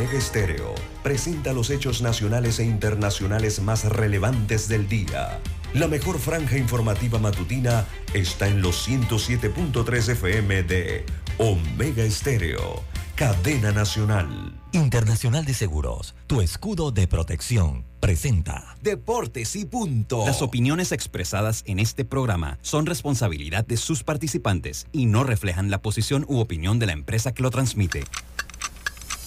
Omega Estéreo presenta los hechos nacionales e internacionales más relevantes del día. La mejor franja informativa matutina está en los 107.3 FM de Omega Estéreo, cadena nacional. Internacional de Seguros, tu escudo de protección, presenta Deportes y punto. Las opiniones expresadas en este programa son responsabilidad de sus participantes y no reflejan la posición u opinión de la empresa que lo transmite.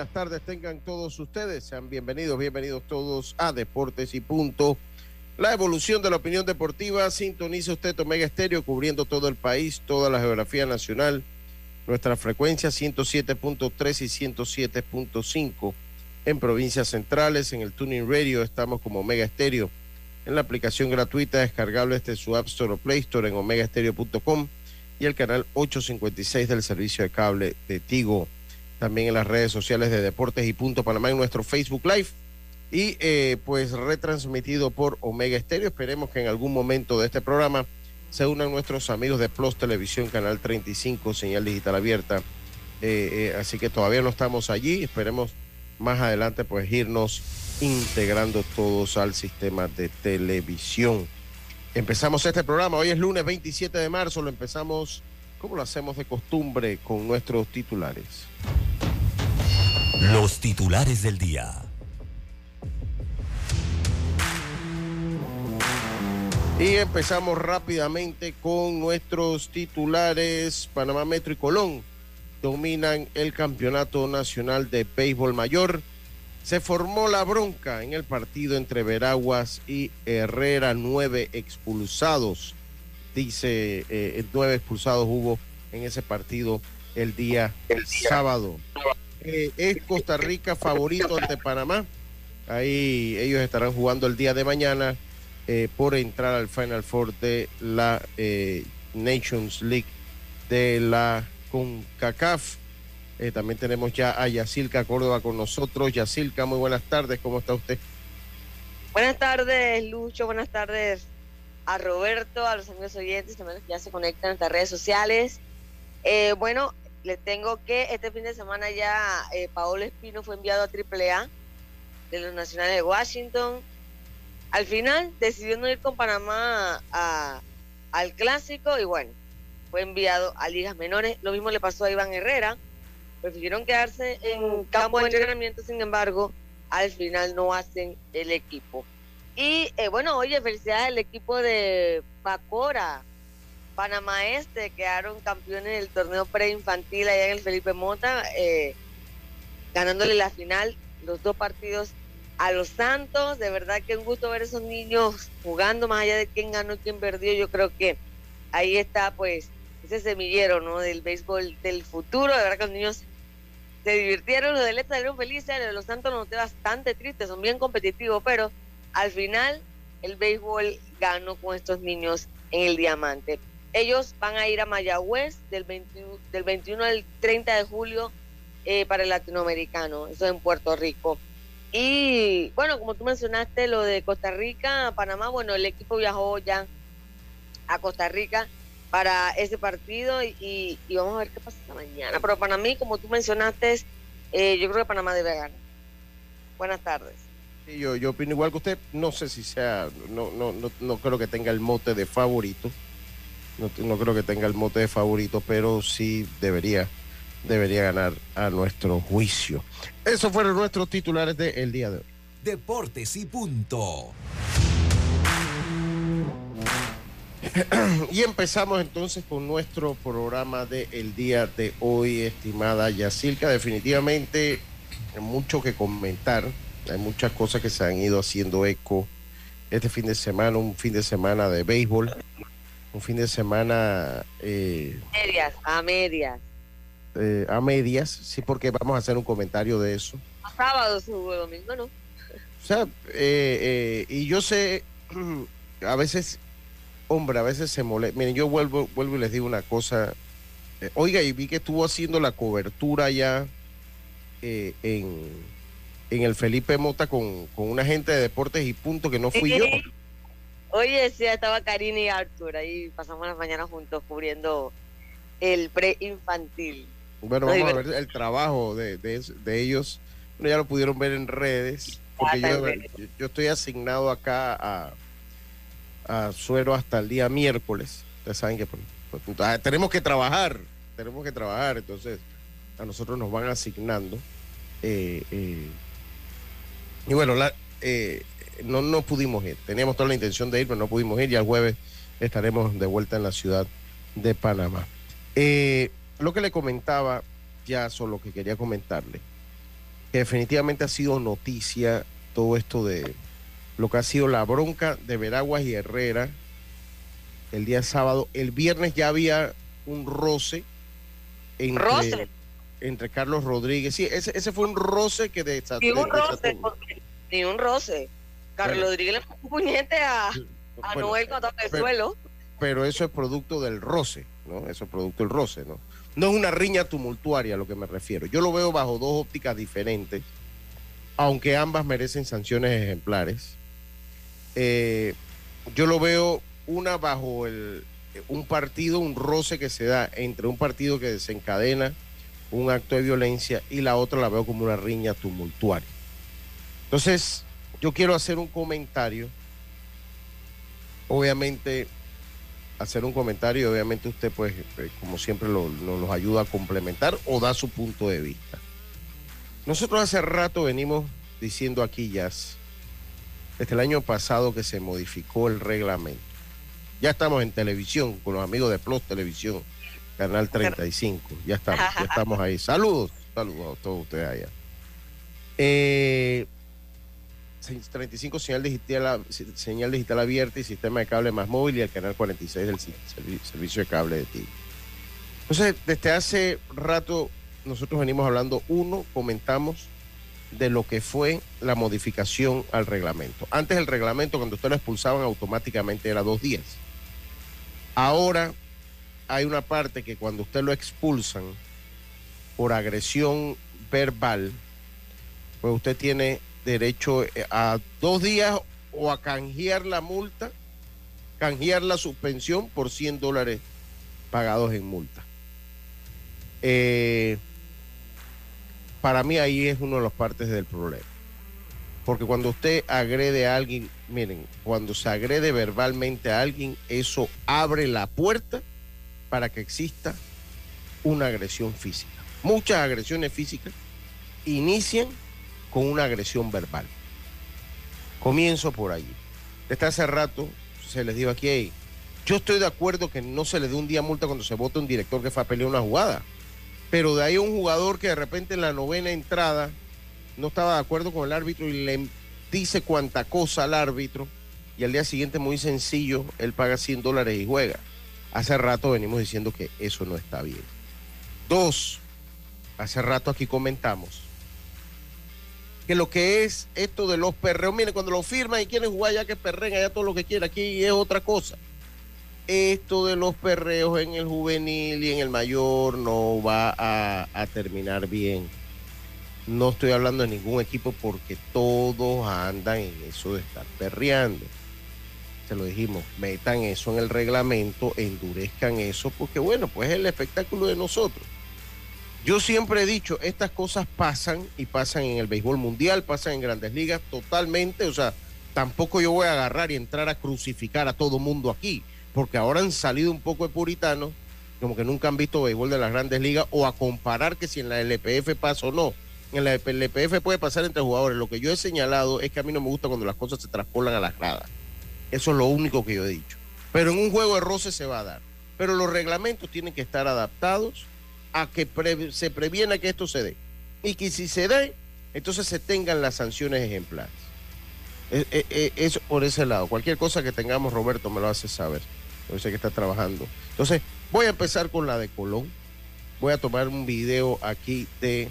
Buenas tardes tengan todos ustedes, sean bienvenidos, bienvenidos todos a Deportes y Punto. La evolución de la opinión deportiva, sintoniza usted Omega Estéreo cubriendo todo el país, toda la geografía nacional, nuestra frecuencia 107.3 y 107.5 en provincias centrales, en el Tuning Radio estamos como Omega Estéreo, en la aplicación gratuita descargable desde su App Store o Play Store en omegaestereo.com y el canal 856 del servicio de cable de Tigo. También en las redes sociales de Deportes y Punto Panamá en nuestro Facebook Live y eh, pues retransmitido por Omega Estéreo. Esperemos que en algún momento de este programa se unan nuestros amigos de Plus Televisión, Canal 35, señal digital abierta. Eh, eh, así que todavía no estamos allí. Esperemos más adelante pues irnos integrando todos al sistema de televisión. Empezamos este programa, hoy es lunes 27 de marzo, lo empezamos como lo hacemos de costumbre con nuestros titulares. Los titulares del día. Y empezamos rápidamente con nuestros titulares. Panamá Metro y Colón dominan el Campeonato Nacional de Béisbol Mayor. Se formó la bronca en el partido entre Veraguas y Herrera, nueve expulsados. Dice, eh, nueve expulsados hubo en ese partido el día, el sábado. Eh, es Costa Rica favorito ante Panamá. Ahí ellos estarán jugando el día de mañana eh, por entrar al Final Four de la eh, Nations League de la CONCACAF. Eh, también tenemos ya a Yacilca Córdoba con nosotros. Yacilca, muy buenas tardes, ¿cómo está usted? Buenas tardes, Lucho, buenas tardes a Roberto, a los amigos oyentes, también que ya se conectan en nuestras redes sociales. Eh, bueno, les tengo que este fin de semana ya eh, Paolo Espino fue enviado a AAA de los Nacionales de Washington. Al final decidió no ir con Panamá a- al clásico y bueno, fue enviado a ligas menores. Lo mismo le pasó a Iván Herrera. Prefirieron quedarse en campo de entrenamiento, sin embargo, al final no hacen el equipo. Y eh, bueno, oye, felicidades al equipo de Pacora. Panamá Este quedaron campeones del torneo preinfantil allá en el Felipe Mota, eh, ganándole la final, los dos partidos a los Santos. De verdad que un gusto ver esos niños jugando, más allá de quién ganó y quién perdió. Yo creo que ahí está, pues, ese semillero, ¿no? Del béisbol del futuro. De verdad que los niños se divirtieron, los de Letra salieron felices, los de los Santos noté bastante tristes, son bien competitivos, pero al final el béisbol ganó con estos niños en el diamante. Ellos van a ir a Mayagüez del 21, del 21 al 30 de julio eh, para el latinoamericano, eso en Puerto Rico. Y bueno, como tú mencionaste, lo de Costa Rica, Panamá, bueno, el equipo viajó ya a Costa Rica para ese partido y, vamos a ver qué pasa mañana. Pero para mí, como tú mencionaste, eh, yo creo que Panamá debe ganar. Buenas tardes. Sí, yo, yo opino igual que usted. No sé si sea, no, no, no, no creo que tenga el mote de favorito. No, no creo que tenga el mote de favorito, pero sí debería, debería ganar a nuestro juicio. Esos fueron nuestros titulares del día de hoy. Deportes y punto. Y empezamos entonces con nuestro programa del día de hoy, estimada Yacilca. Definitivamente mucho que comentar, hay muchas cosas que se han ido haciendo eco este fin de semana, un fin de semana de béisbol. un fin de semana... Eh, medias, a medias. Eh, a medias, sí, porque vamos a hacer un comentario de eso. A sábado, domingo, ¿no? O sea, eh, y yo sé, a veces, hombre, a veces se molesta. Miren, yo vuelvo, vuelvo y les digo una cosa. oiga, y vi que estuvo haciendo la cobertura ya en, en el Felipe Mota con, con una gente de deportes y punto que no fui yo. Oye, sí, estaba Karina y Arthur, ahí pasamos las mañanas juntos cubriendo el preinfantil. Bueno, vamos a ver el trabajo de, de, ellos. ya lo pudieron ver en redes, porque yo, estoy asignado acá a, a Suero hasta el día miércoles. Ustedes saben que pues, pues, ah, tenemos que trabajar, tenemos que trabajar, entonces a nosotros nos van asignando. Eh, eh, y bueno, eh, no, no pudimos ir. Teníamos toda la intención de ir, pero no pudimos ir y el jueves estaremos de vuelta en la ciudad de Panamá. Eh, lo que le comentaba, ya solo que quería comentarle, que definitivamente ha sido noticia todo esto de lo que ha sido la bronca de Veraguas y Herrera el día sábado. El viernes ya había un roce entre, entre Carlos Rodríguez. Sí, ese, ese fue un roce que desató. Ni un roce, ni un roce. Carlos Rodríguez le puso un puñete a, a Noel cuando el suelo. Pero eso es producto del roce, ¿no? Eso es producto del roce, ¿no? No es una riña tumultuaria a lo que me refiero. Yo lo veo bajo dos ópticas diferentes, aunque ambas merecen sanciones ejemplares. Eh, yo lo veo una bajo el, un partido, un roce que se da entre un partido que desencadena un acto de violencia y la otra la veo como una riña tumultuaria. Entonces, yo quiero hacer un comentario. Obviamente, hacer un comentario obviamente usted, pues, eh, como siempre, nos ayuda a complementar o da su punto de vista. Nosotros hace rato venimos diciendo aquí ya, desde el año pasado que se modificó el reglamento. Ya estamos en televisión con los amigos de Plus Televisión, Canal 35. Ya estamos, ya estamos ahí. Saludos, saludos a todos ustedes allá. Eh, 35 señal digital, señal digital abierta y sistema de cable más móvil y el canal 46 del servicio de cable de ti. Entonces, desde hace rato nosotros venimos hablando, uno, comentamos de lo que fue la modificación al reglamento. Antes el reglamento, cuando usted lo expulsaban automáticamente era dos días. Ahora hay una parte que cuando usted lo expulsan por agresión verbal, pues usted tiene derecho eh, a dos días o a canjear la multa, canjear la suspensión por 100 dólares pagados en multa. Eh, para mí ahí es una de las partes del problema. Porque cuando usted agrede a alguien, miren, cuando se agrede verbalmente a alguien, eso abre la puerta para que exista una agresión física. Muchas agresiones físicas inician con una agresión verbal. Comienzo por allí. Desde hace rato se les dijo aquí, yo estoy de acuerdo que no se le dé un día multa cuando se vota un director que fue a pelear una jugada. Pero de ahí un jugador que de repente en la novena entrada no estaba de acuerdo con el árbitro y le dice cuanta cosa al árbitro y al día siguiente muy sencillo, él paga 100 dólares y juega. Hace rato venimos diciendo que eso no está bien. Dos, hace rato aquí comentamos que lo que es esto de los perreos, miren, cuando lo firman y quieren jugar ya que perren allá todo lo que quieran, aquí es otra cosa. Esto de los perreos en el juvenil y en el mayor no va a, a terminar bien. No estoy hablando de ningún equipo porque todos andan en eso de estar perreando. Se lo dijimos, metan eso en el reglamento, endurezcan eso, porque bueno, pues es el espectáculo de nosotros. Yo siempre he dicho, estas cosas pasan y pasan en el béisbol mundial, pasan en grandes ligas totalmente, o sea, tampoco yo voy a agarrar y entrar a crucificar a todo mundo aquí, porque ahora han salido un poco de puritanos, como que nunca han visto béisbol de las grandes ligas, o a comparar que si en la LPF pasa o no. En la LPF puede pasar entre jugadores. Lo que yo he señalado es que a mí no me gusta cuando las cosas se traspolan a las gradas. Eso es lo único que yo he dicho. Pero en un juego de roce se va a dar. Pero los reglamentos tienen que estar adaptados a que se previena que esto se dé. Y que si se dé, entonces se tengan las sanciones ejemplares. Eso e, e, por ese lado. Cualquier cosa que tengamos, Roberto, me lo hace saber. Yo sé que está trabajando. Entonces, voy a empezar con la de Colón. Voy a tomar un video aquí de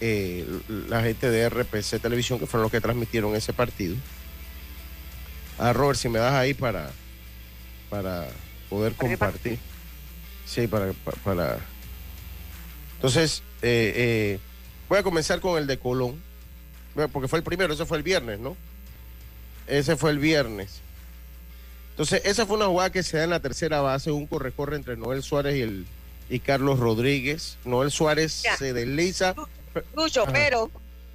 eh, la gente de RPC Televisión, que fueron los que transmitieron ese partido. A ah, Robert, si me das ahí para, para poder compartir. Sí, para, para, Entonces, eh, eh, voy a comenzar con el de Colón, porque fue el primero, ese fue el viernes, ¿no? Ese fue el viernes. Entonces, esa fue una jugada que se da en la tercera base, un corre-corre entre Noel Suárez y, el, y Carlos Rodríguez. Noel Suárez se desliza. Lucho, pero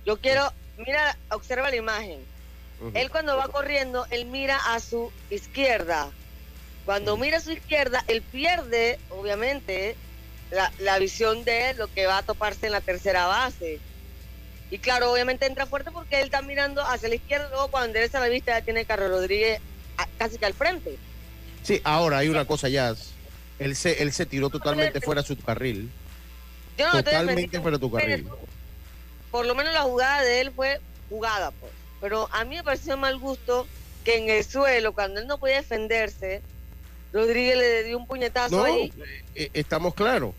yo quiero, mira, observa la imagen. Él cuando va corriendo, él mira a su izquierda. Cuando mira a su izquierda, él pierde, obviamente, la, la visión de lo que va a toparse en la tercera base. Y claro, obviamente entra fuerte porque él está mirando hacia la izquierda, luego cuando endereza la vista ya tiene Carlos Rodríguez casi que al frente. Sí, ahora hay una cosa ya. Él se, él se tiró totalmente fuera de su carril. totalmente fuera de tu carril. Por lo menos la jugada de él fue jugada, pues. Pero a mí me pareció mal gusto que en el suelo, cuando él no podía defenderse, Rodríguez le dio un puñetazo ahí. Eh, estamos claros.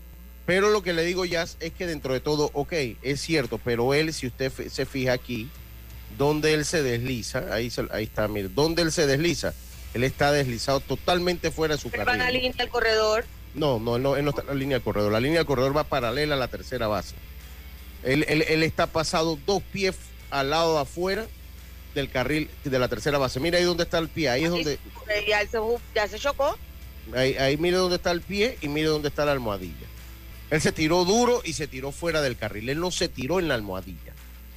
Pero lo que le digo ya es que dentro de todo, ok, es cierto, pero él, si usted se fija aquí, donde él se desliza, ahí, ahí está, mire, donde él se desliza, él está deslizado totalmente fuera de su carril. ¿Va en la línea del corredor? No, no, no, él no está en la línea del corredor. La línea del corredor va paralela a la tercera base. Él, él, está pasado dos pies al lado de afuera del carril de la tercera base. Mira ahí donde está el pie, ahí es donde... Ya se, ya se chocó. Ahí, ahí mire dónde está el pie y mire dónde está la almohadilla. Él se tiró duro y se tiró fuera del carril. Él no se tiró en la almohadilla.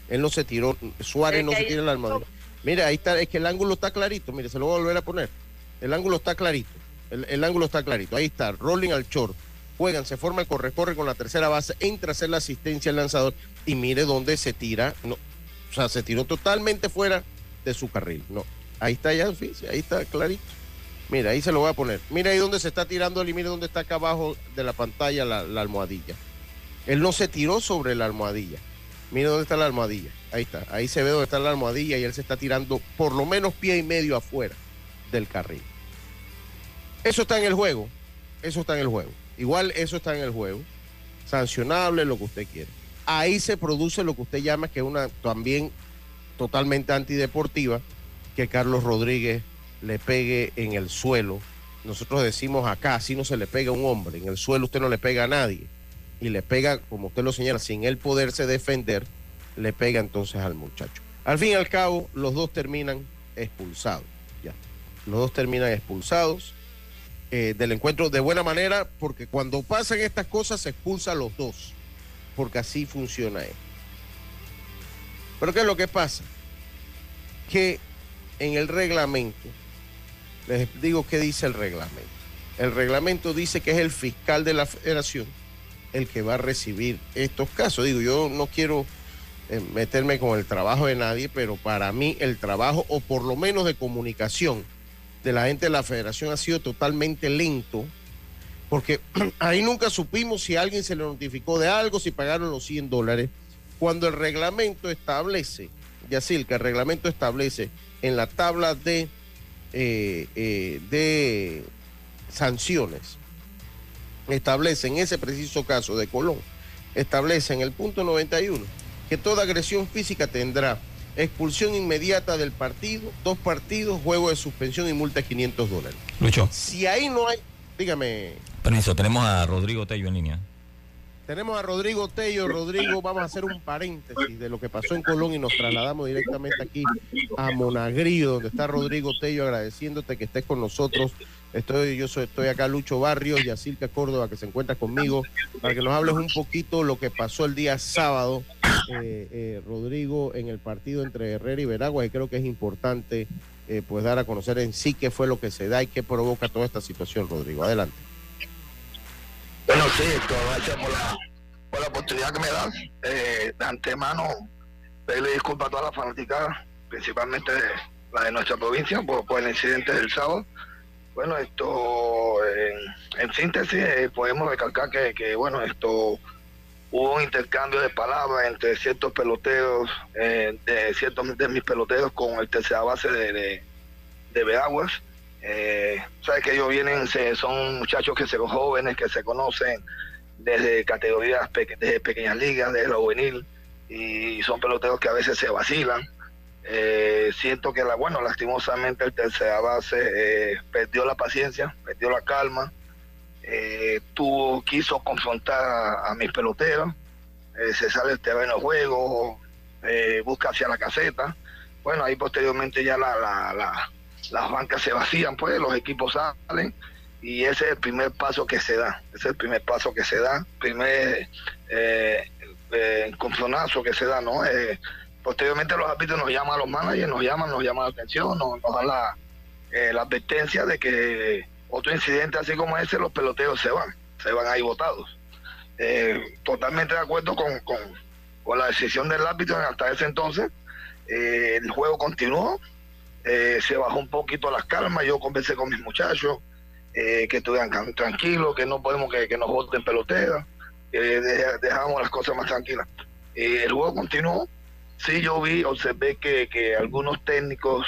Él no se tiró. Suárez no se tiró en la almohadilla. Mira, ahí está, es que el ángulo está clarito. Mire, se lo voy a volver a poner. El ángulo está clarito. El, ángulo está clarito. Ahí está, rolling al short. Juegan, se forma el corre-corre con la tercera base, entra a hacer la asistencia al lanzador y mire dónde se tira. No, o sea, se tiró totalmente fuera de su carril. No, ahí está ya, ahí está clarito. Mira, ahí se lo voy a poner. Mira ahí donde se está tirando y mire dónde está acá abajo de la pantalla la, almohadilla. Él no se tiró sobre la almohadilla. Mire dónde está la almohadilla. Ahí está. Ahí se ve dónde está la almohadilla y él se está tirando por lo menos pie y medio afuera del carril. Eso está en el juego. Eso está en el juego. Igual eso está en el juego. Sancionable, lo que usted quiere. Ahí se produce lo que usted llama que una también totalmente antideportiva, que Carlos Rodríguez le pegue en el suelo. Nosotros decimos acá, así no se le pega a un hombre, en el suelo usted no le pega a nadie. Y le pega, como usted lo señala, sin él poderse defender, le pega entonces al muchacho. Al fin y al cabo, los dos terminan expulsados. Ya. Los dos terminan expulsados eh, del encuentro de buena manera, porque cuando pasan estas cosas se expulsa a los dos, porque así funciona él. Pero ¿qué es lo que pasa? Que en el reglamento les digo qué dice el reglamento. El reglamento dice que es el fiscal de la federación el que va a recibir estos casos. Digo, yo no quiero eh, meterme con el trabajo de nadie, pero para mí el trabajo, o por lo menos de comunicación, de la gente de la federación ha sido totalmente lento, porque ahí nunca supimos si alguien se le notificó de algo, si pagaron los 100 dólares, cuando el reglamento establece, Yacil, que el reglamento establece en la tabla de eh, eh, de sanciones establece en ese preciso caso de Colón, establece en el punto 91 que toda agresión física tendrá expulsión inmediata del partido, dos partidos, juego de suspensión y multa de 500 dólares. Lucho. Si ahí no hay, dígame. Permiso, tenemos a Rodrigo Tello en línea. Tenemos a Rodrigo Tello. Rodrigo, vamos a hacer un paréntesis de lo que pasó en Colón y nos trasladamos directamente aquí a Monagrío, donde está Rodrigo Tello, agradeciéndote que estés con nosotros. Estoy, yo soy, estoy acá, Lucho Barrios y Asilca Córdoba, que se encuentra conmigo, para que nos hables un poquito lo que pasó el día sábado, eh, eh, Rodrigo, en el partido entre Herrera y Veragua, y creo que es importante eh, pues dar a conocer en sí qué fue lo que se da y qué provoca toda esta situación, Rodrigo. Adelante. Bueno, sí, gracias por la, por la oportunidad que me dan. Eh, de antemano, pedirle disculpas a todas las fanáticas, principalmente la de nuestra provincia, por, el incidente del sábado. Bueno, esto, en, síntesis, eh, podemos recalcar que, bueno, esto hubo un intercambio de palabras entre ciertos peloteros, eh, de ciertos de mis peloteros con el tercera base de, de, de Eh, sabes que ellos vienen, son muchachos que son jóvenes, que se conocen desde categorías, desde pequeñas ligas, desde la juvenil, y son peloteros que a veces se vacilan. Eh, siento que, la, bueno, lastimosamente el tercera base eh, perdió la paciencia, perdió la calma, eh, tuvo, quiso confrontar a, mis peloteros, se sale el terreno de juego, busca hacia la caseta. Bueno, ahí posteriormente ya la, la, las bancas se vacían, pues los equipos salen y ese es el primer paso que se da, ese es el primer paso que se da, primer eh, encontronazo que se da, ¿no? Posteriormente los árbitros nos llaman a los managers, nos llaman, nos llaman la atención, nos, dan la, eh, advertencia de que otro incidente así como ese, los peloteos se van, se van ahí votados. Eh, totalmente de acuerdo con, con, la decisión del árbitro hasta ese entonces. Eh, el juego continuó, se bajó un poquito las calmas, yo conversé con mis muchachos, que estuvieran tranquilos, que no podemos que, que nos voten peloteros, que dejamos las cosas más tranquilas. el juego continuó, Sí, yo vi, observé que, que algunos técnicos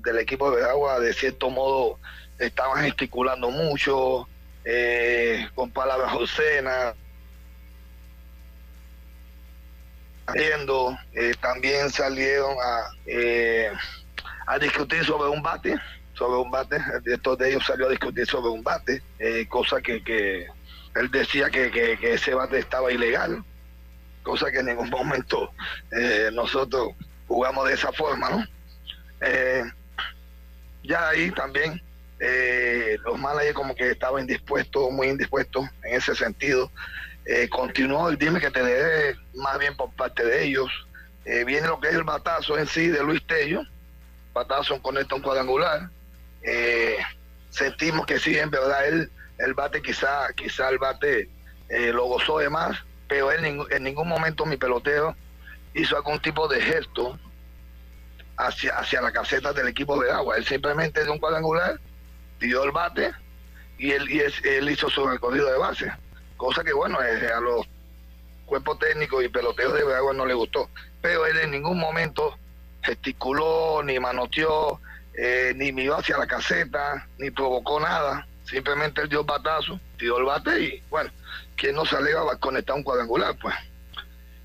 del equipo de agua de cierto modo estaban gesticulando mucho, eh, con palabras obscenas, eh, también salieron a, eh, a discutir sobre un bate, sobre un bate, el director de ellos salió a discutir sobre un bate, eh, cosa que, que él decía que, que, ese bate estaba ilegal, cosa que en ningún momento eh, nosotros jugamos de esa forma, ¿no? Eh, ya ahí también eh, los managers como que estaban indispuestos, muy indispuestos en ese sentido. continuó el dime que te dé más bien por parte de ellos. viene lo que es el batazo en sí de Luis Tello, batazo con esto un cuadrangular. sentimos que sí, en verdad, él, el bate quizá, quizá el bate lo gozó de más, pero en, en ningún momento mi pelotero hizo algún tipo de gesto hacia, hacia la caseta del equipo de agua. Él simplemente dio un cuadrangular, dio el bate y él, y él hizo su recorrido de base. Cosa que, bueno, eh, a los cuerpos técnicos y peloteros de agua no le gustó. Pero él en ningún momento gesticuló, ni manoteó, eh, ni miró hacia la caseta, ni provocó nada. Simplemente él dio el batazo, dio el bate y, bueno, que no se va a conectar un cuadrangular, pues.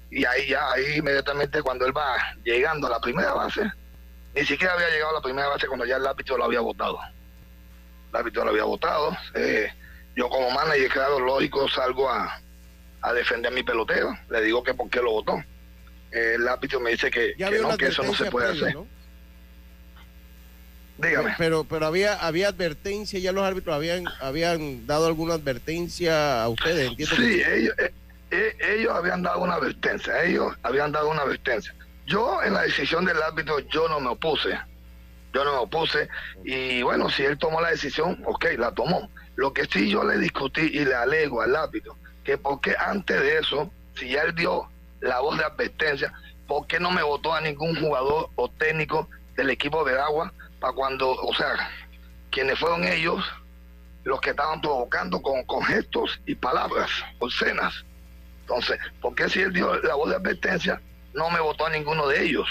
Y ahí ya, ahí inmediatamente cuando él va llegando a la primera base, ni siquiera había llegado a la primera base cuando ya el árbitro lo había votado. El árbitro lo había votado. Eh, yo como manager, claro, lógico, salgo a, defender a mi pelotero. Le digo que por qué lo votó. El árbitro me dice que, no, que eso no se puede hacer. Dígame. Pero, pero había, había advertencia, ya los árbitros habían, habían dado alguna advertencia a ustedes, Sí, ellos, eh, eh, ellos habían dado una advertencia, ellos habían dado una advertencia. Yo en la decisión del árbitro, yo no me opuse, yo no me opuse, y bueno, si él tomó la decisión, ok, la tomó. Lo que sí yo le discutí y le alego al árbitro, que porque antes de eso, si ya él dio la voz de advertencia, ¿por qué no me votó a ningún jugador o técnico del equipo de agua para cuando, o sea, quienes fueron ellos los que estaban provocando con, gestos y palabras obscenas. Entonces, ¿por qué si él dio la voz de advertencia, no me votó a ninguno de ellos?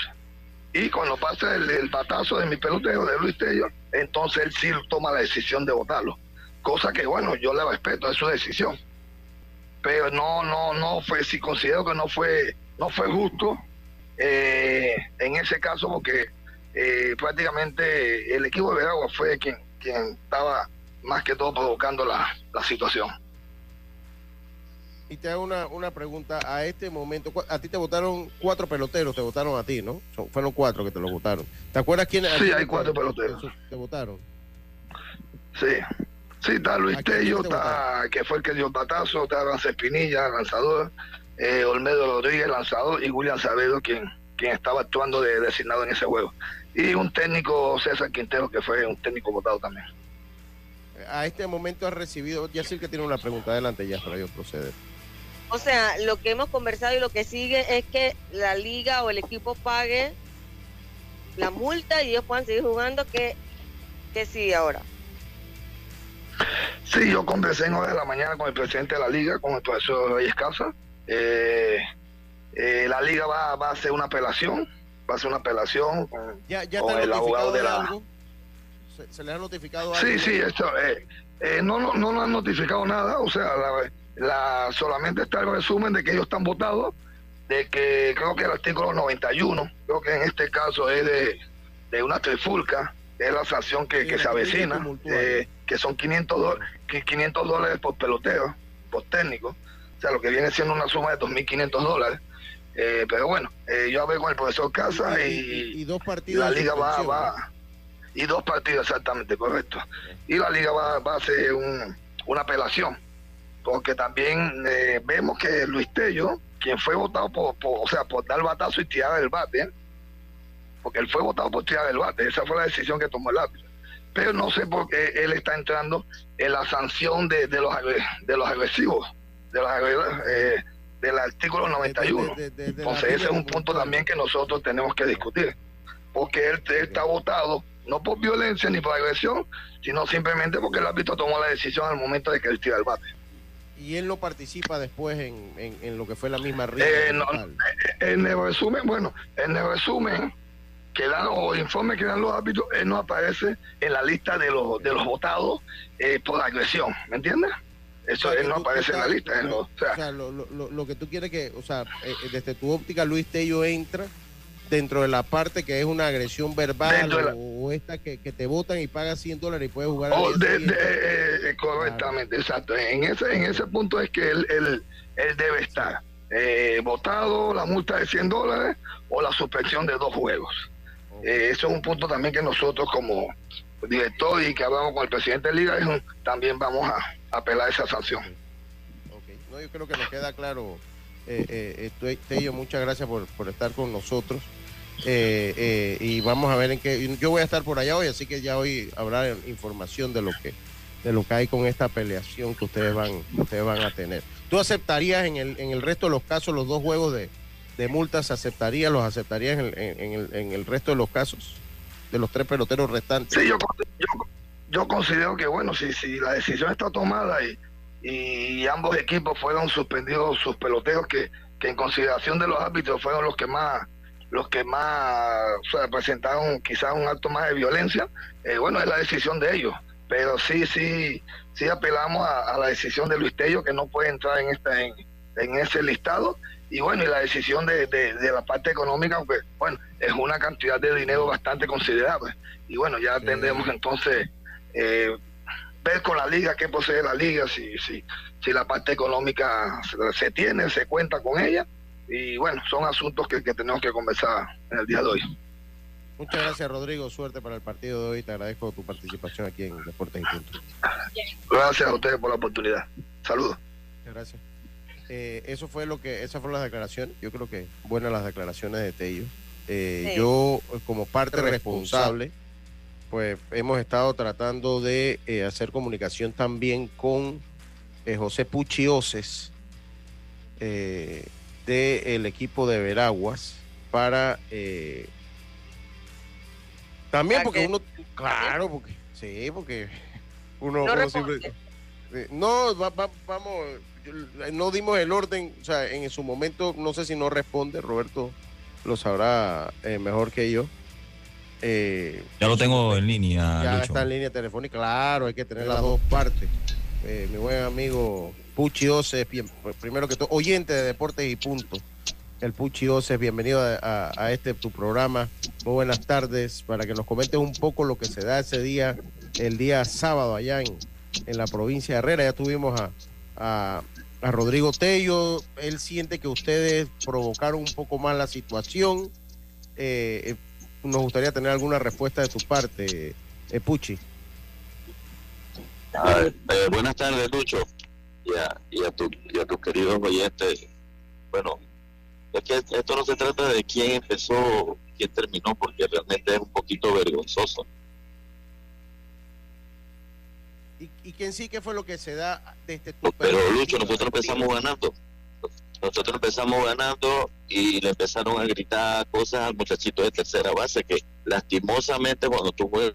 Y cuando pasa el, el batazo de mi pelotero, de Luis Tello, entonces él sí toma la decisión de votarlo. Cosa que, bueno, yo le respeto, es su decisión. Pero no, no, no fue, si considero que no fue, no fue justo eh, en ese caso, porque eh, prácticamente el equipo de Veragua fue quien, quien estaba más que todo provocando la, situación. Y te hago una, una pregunta, a este momento, a ti te votaron cuatro peloteros, te votaron a ti, ¿no? fueron cuatro que te lo votaron. ¿Te acuerdas quiénes? Sí, hay cuatro peloteros. Te, votaron? Sí, sí, está Luis Tello, está, que fue el que dio el patazo, está Rancel Pinilla, lanzador, eh, Olmedo Rodríguez, lanzador, y William Sabedo, quien, quien estaba actuando de designado en ese juego y un técnico, César Quintero, que fue un técnico votado también. A este momento ha recibido, ya sé que tiene una pregunta, adelante ya para yo proceder. O sea, lo que hemos conversado y lo que sigue es que la liga o el equipo pague la multa y ellos puedan seguir jugando, ¿qué, qué sigue ahora? Sí, yo conversé en de la mañana con el presidente de la liga, con el profesor Reyes Casa. Eh, eh, la liga va, va a hacer una apelación va a hacer una apelación con, el abogado de la... ¿Se, les ha notificado algo? Sí, sí, esto, eh, no, no, no han notificado nada, o sea, la, solamente está el resumen de que ellos están votados, de que creo que el artículo 91, creo que en este caso es de, de una trifulca, es la sanción que, que se avecina, que son 500, 500 dólares por peloteo, por técnico, o sea, lo que viene siendo una suma de 2.500 dólares. Eh, pero bueno, eh, yo hablé con el profesor Casa y, dos partidos la liga va, va, y dos partidos exactamente, correcto. Y la liga va, va a hacer un, una apelación, porque también vemos que Luis Tello, quien fue votado por, o sea, por dar batazo y tirar el bate, porque él fue votado por tirar el bate, esa fue la decisión que tomó el árbitro. Pero no sé por qué él está entrando en la sanción de, de los, de los agresivos, de los eh, del artículo 91. Entonces ese es un punto también que nosotros tenemos que discutir, porque él, está votado no por violencia ni por agresión, sino simplemente porque el árbitro tomó la decisión al momento de que él tira el bate. Y él no participa después en, en, lo que fue la misma eh, en el resumen, bueno, en el resumen, que dan los informes que dan los árbitros, él no aparece en la lista de los de los votados eh, por agresión, ¿me entiendes? Eso él no aparece en la lista. o sea, lo, lo, lo, que tú quieres que, o sea, eh, eh, desde tu óptica, Luis Tello entra dentro de la parte que es una agresión verbal o, esta que, te votan y pagas 100 dólares y puedes jugar. Oh, de, correctamente, exacto. En ese, en ese punto es que él, él, él debe estar votado, la multa de 100 dólares o la suspensión de dos juegos. Eh, eso es un punto también que nosotros como director y que hablamos con el presidente de Liga, también vamos a, apelar esa sanción. No, yo creo que nos queda claro, eh, eh, Tello, muchas gracias por, por estar con nosotros. Eh, y vamos a ver en qué. Yo voy a estar por allá hoy, así que ya hoy habrá información de lo que de lo que hay con esta peleación que ustedes van ustedes van a tener. ¿Tú aceptarías en el, en el resto de los casos los dos juegos de, de multas aceptaría, los aceptaría en el, en, el, en el resto de los casos de los tres peloteros restantes. Sí, yo, yo, considero que bueno, si, si la decisión está tomada y, y ambos equipos fueron suspendidos sus peloteros que, que en consideración de los árbitros fueron los que más los que más presentaron quizás un acto más de violencia, eh, bueno, es la decisión de ellos. Pero sí, sí, sí apelamos a, la decisión de Luis Tello que no puede entrar en, esta, en, en ese listado y bueno, y la decisión de, la parte económica, aunque bueno, es una cantidad de dinero bastante considerable. Y bueno, ya tendremos entonces eh, ver con la liga qué posee la liga, si, si, si la parte económica se, tiene, se cuenta con ella. Y bueno, son asuntos que, tenemos que conversar en el día de hoy. Muchas gracias, Rodrigo. Suerte para el partido de hoy. Te agradezco tu participación aquí en Deportes Puntos. Gracias a ustedes por la oportunidad. Saludos. Gracias. Eh, eso fue lo que, esas fueron las declaraciones. Yo creo que buenas las declaraciones de Tello. Eh, yo, como parte responsable, pues hemos estado tratando de eh, hacer comunicación también con José Puchioses del equipo de Veraguas para también porque uno claro porque sí porque uno, no, siempre, no vamos no dimos el orden, o sea, en su momento, no sé si no responde, Roberto lo sabrá eh, mejor que yo. Eh, ya lo tengo en línea. Ya está en línea telefónica, claro, hay que tener las dos partes. Eh, mi buen amigo Puchi Ose, primero que todo, oyente de Deportes y Punto. El Puchi Ose, bienvenido a, este tu programa. Muy buenas tardes, para que nos comentes un poco lo que se da ese día, el día sábado allá en, en la provincia de Herrera. Ya tuvimos a, a, Rodrigo Tello. Él siente que ustedes provocaron un poco más la situación. Eh, eh, nos gustaría tener alguna respuesta de tu parte, eh, Puchi. buenas tardes, Lucho, y a, y a, tu, y a tus queridos oyentes. Bueno, es que esto no se trata de quién empezó, quién terminó, porque realmente es un poquito vergonzoso. ¿Y, quién sí que fue lo que se da desde tu Pero Lucho, nosotros empezamos ganando. Nosotros empezamos ganando y le empezaron a gritar cosas al muchachito de tercera base que lastimosamente cuando tú juegas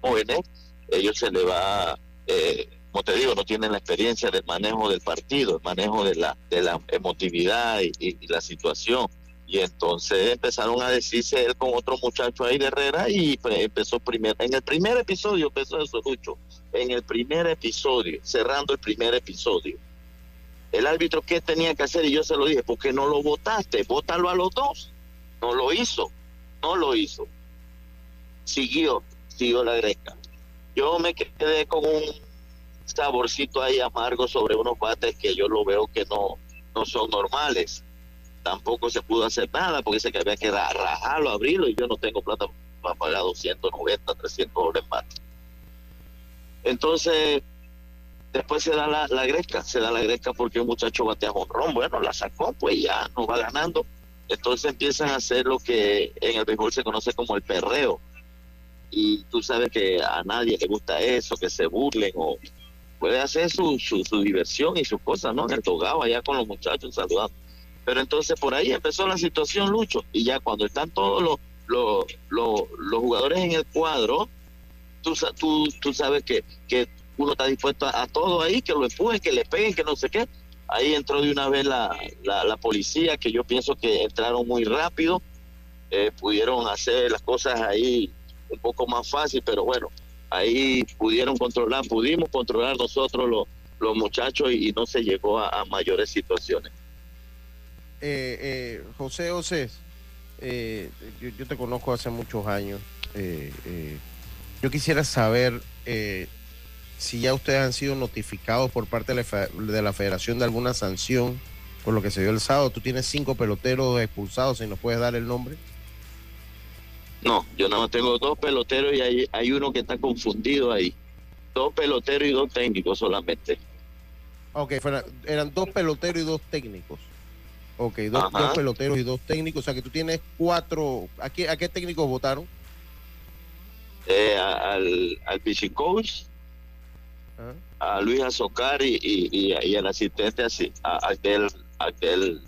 jóvenes, ellos se le va, eh, como te digo, no tienen la experiencia del manejo del partido, el manejo de la, de la emotividad y, la situación. Y entonces empezaron a decirse él con otro muchacho ahí de Herrera y pues, empezó primero, en el primer episodio empezó eso, Lucho, en el primer episodio, cerrando el primer episodio. El árbitro, ¿qué tenía que hacer? Y yo se lo dije, ¿por qué no lo votaste? Vótalo a los dos. No lo hizo, no lo hizo. Siguió, siguió la greca. Yo me quedé con un saborcito ahí amargo sobre unos bates que yo lo veo que no, no son normales tampoco se pudo hacer nada porque se había que rajarlo, abrirlo y yo no tengo plata para pagar 290, 300 dólares más. Entonces, después se da la, la gresca, se da la gresca porque un muchacho batea ron, bueno, la sacó, pues ya no va ganando. Entonces empiezan a hacer lo que en el béisbol se conoce como el perreo. Y tú sabes que a nadie le gusta eso, que se burlen o puede hacer su, su, su diversión y sus cosas, ¿no? En el togado allá con los muchachos saludando pero entonces por ahí empezó la situación, Lucho, y ya cuando están todos los, los, los, jugadores en el cuadro, tú, sabes que, uno está dispuesto a, todo ahí, que lo empujen, que le peguen, que no sé qué. Ahí entró de una vez la, policía, que yo pienso que entraron muy rápido, eh, pudieron hacer las cosas ahí un poco más fácil, pero bueno, ahí pudieron controlar, pudimos controlar nosotros los, muchachos y, no se llegó a mayores situaciones. Eh, eh, José José, eh, yo, te conozco hace muchos años. Yo quisiera saber si ya ustedes han sido notificados por parte de la, federación de alguna sanción por lo que se dio el sábado. Tú tienes cinco peloteros expulsados, si nos puedes dar el nombre. No, yo nada más tengo dos peloteros y hay, hay uno que está confundido ahí. Dos peloteros y dos técnicos solamente. Ok, eran dos peloteros y dos técnicos. Ok, dos, peloteros y dos técnicos. O sea que tú tienes cuatro. ¿A qué, a qué técnicos votaron? Eh, al, al coach, ah. a Luis Azocar y, y, al asistente así, a aquel, aquel,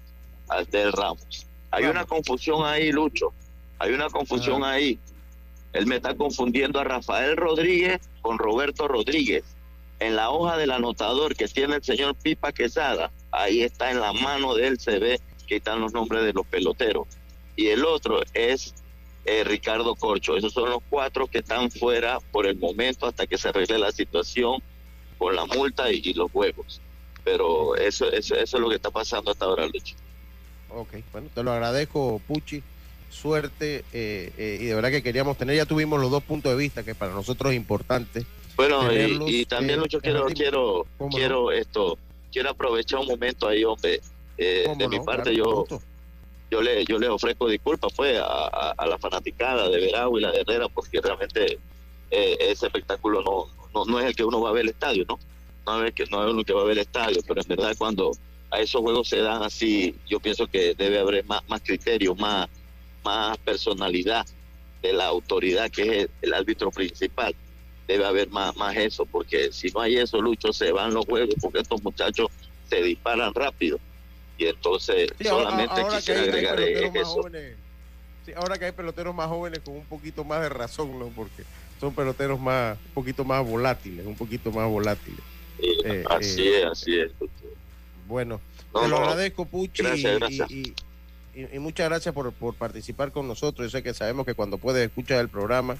aquel Ramos. Hay una confusión ahí, Lucho. Hay una confusión ah. ahí. Él me está confundiendo a Rafael Rodríguez con Roberto Rodríguez. En la hoja del anotador que tiene el señor Pipa Quesada, ahí está en la mano de él, se ve que están los nombres de los peloteros. Y el otro es eh, Ricardo Corcho. Esos son los cuatro que están fuera por el momento hasta que se arregle la situación con la multa y, los juegos. Pero eso, eso, eso es lo que está pasando hasta ahora, Lucho. Ok, bueno, te lo agradezco, Puchi. Suerte eh, eh, y de verdad que queríamos tener, ya tuvimos los dos puntos de vista que para nosotros es importante. Bueno, y, también, Lucho, quiero, quiero, quiero esto quiero aprovechar un momento ahí, hombre. Eh, de mi parte, yo yo le yo le ofrezco disculpas pues a, a, la fanaticada de Veragua y la de Herrera porque realmente eh, ese espectáculo no, no, es el que uno va a ver el estadio, ¿no? No es, que, no es uno que va a ver el estadio, pero en verdad cuando a esos juegos se dan así, yo pienso que debe haber más, más criterio, más, más personalidad de la autoridad que es el árbitro principal debe haber más, más eso, porque si no hay eso, Lucho, se van los juegos, porque estos muchachos se disparan rápido. Y entonces solamente quisiera agregar eso. ahora que hay peloteros más jóvenes con un poquito más de razón, ¿no? Porque son peloteros más, un poquito más volátiles, un poquito más volátiles. Eh, así eh, es, así es. Bueno, te lo agradezco, Puchi. Y, y, muchas gracias por, por participar con nosotros. Yo sé que sabemos que cuando puedes escuchar el programa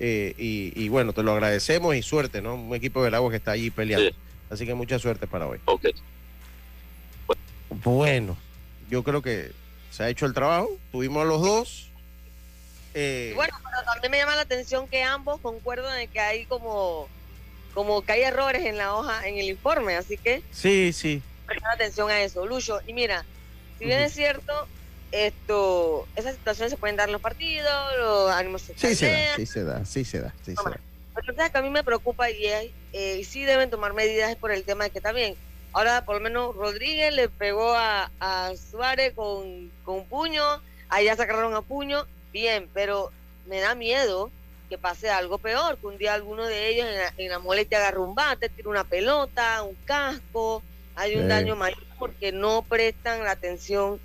eh, y, bueno, te lo agradecemos y suerte, ¿no? Un equipo del agua que está allí peleando. Así que mucha suerte para hoy. Bueno, yo creo que se ha hecho el trabajo. Tuvimos a los dos. Eh, bueno, pero también me llama la atención que ambos concuerdan en que hay como, como que hay errores en la hoja, en el informe. Así que. Sí, sí. Presta atención a eso, Lucho. Y mira, si bien es cierto, esto, esas situaciones se pueden dar en los partidos, los ánimos se Sí se da, sí se da, sí se da, sí se da. que a mí me preocupa y, eh, sí deben tomar medidas por el tema de que también, ahora por lo menos Rodríguez le pegó a, Suárez con, con puño, allá sacaron a puño, bien, pero me da miedo que pase algo peor, que un día alguno de ellos en la, en la molestia agarre un bate, tire una pelota, un casco, hay un daño mayor porque no prestan la atención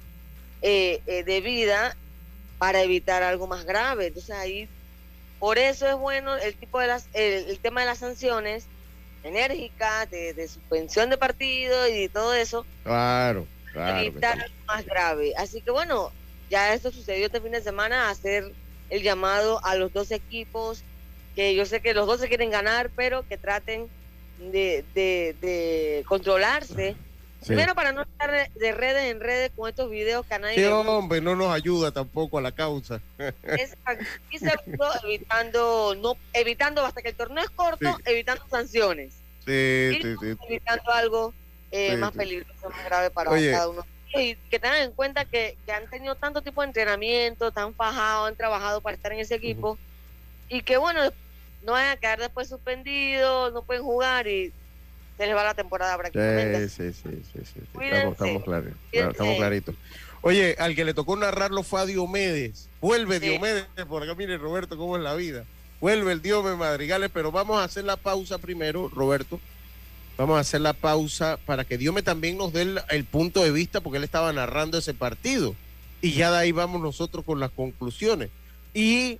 eh, eh, de vida para evitar algo más grave. Entonces ahí, por eso es bueno el tipo de las, el, tema de las sanciones enérgicas, de, suspensión de partido y todo eso. Claro, claro. Evitar algo más grave. Así que bueno, ya esto sucedió este fin de semana, hacer el llamado a los dos equipos, que yo sé que los dos se quieren ganar, pero que traten de, de, controlarse. Primero para no estar de redes en redes con estos videos que a nadie... hombre, no nos ayuda tampoco a la causa. Y segundo, evitando, no, evitando hasta que el torneo es corto, evitando sanciones. Sí, sí, sí. Evitando algo eh, más peligroso, más grave para cada uno. Y que tengan en cuenta que, han tenido tanto tipo de entrenamiento, tan fajado, han trabajado para estar en ese equipo y que bueno, no van a quedar después suspendidos, no pueden jugar y se les va la temporada prácticamente. Sí, sí, sí, sí, Estamos, claros, estamos claritos. Oye, al que le tocó narrarlo fue a Diomedes. Vuelve Diomedes, por acá mire Roberto cómo es la vida. Vuelve el Diome Madrigales, pero vamos a hacer la pausa primero, Roberto Vamos a hacer la pausa para que Diome también nos dé el, punto de vista porque él estaba narrando ese partido. Y ya de ahí vamos nosotros con las conclusiones. Y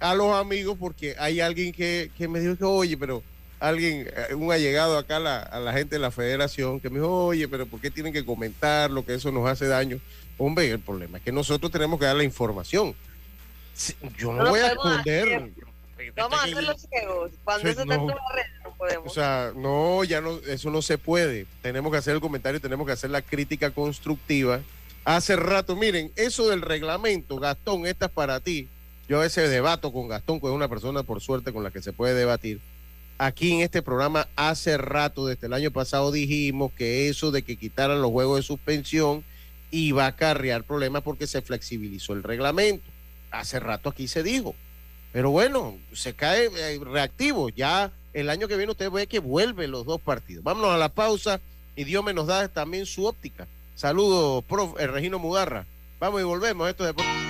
a los amigos, porque hay alguien que, me dijo que, oye, pero alguien, eh, un allegado acá a la, a la, gente de la federación, que me dijo, oye, pero ¿por qué tienen que comentar lo que eso nos hace daño? Hombre, el problema es que nosotros tenemos que dar la información. Yo no, voy a esconder. Vamos a hacer los ciegos. Cuando eso está en la red, no podemos. O sea, no, ya no, eso no se puede. Tenemos que hacer el comentario, tenemos que hacer la crítica constructiva. Hace rato, miren, eso del reglamento, Gastón, esta es para ti. Yo a veces debato con Gastón, que es una persona, por suerte, con la que se puede debatir. Aquí en este programa, hace rato, desde el año pasado, dijimos que eso de que quitaran los juegos de suspensión iba a acarrear problemas porque se flexibilizó el reglamento. Hace rato aquí se dijo. Pero bueno, se cae eh, reactivo. Ya el año que viene usted ve que vuelven los dos partidos. Vámonos a la pausa y Dios me nos da también su óptica. Saludos, prof, el Regino Mudarra. Vamos y volvemos. Esto de...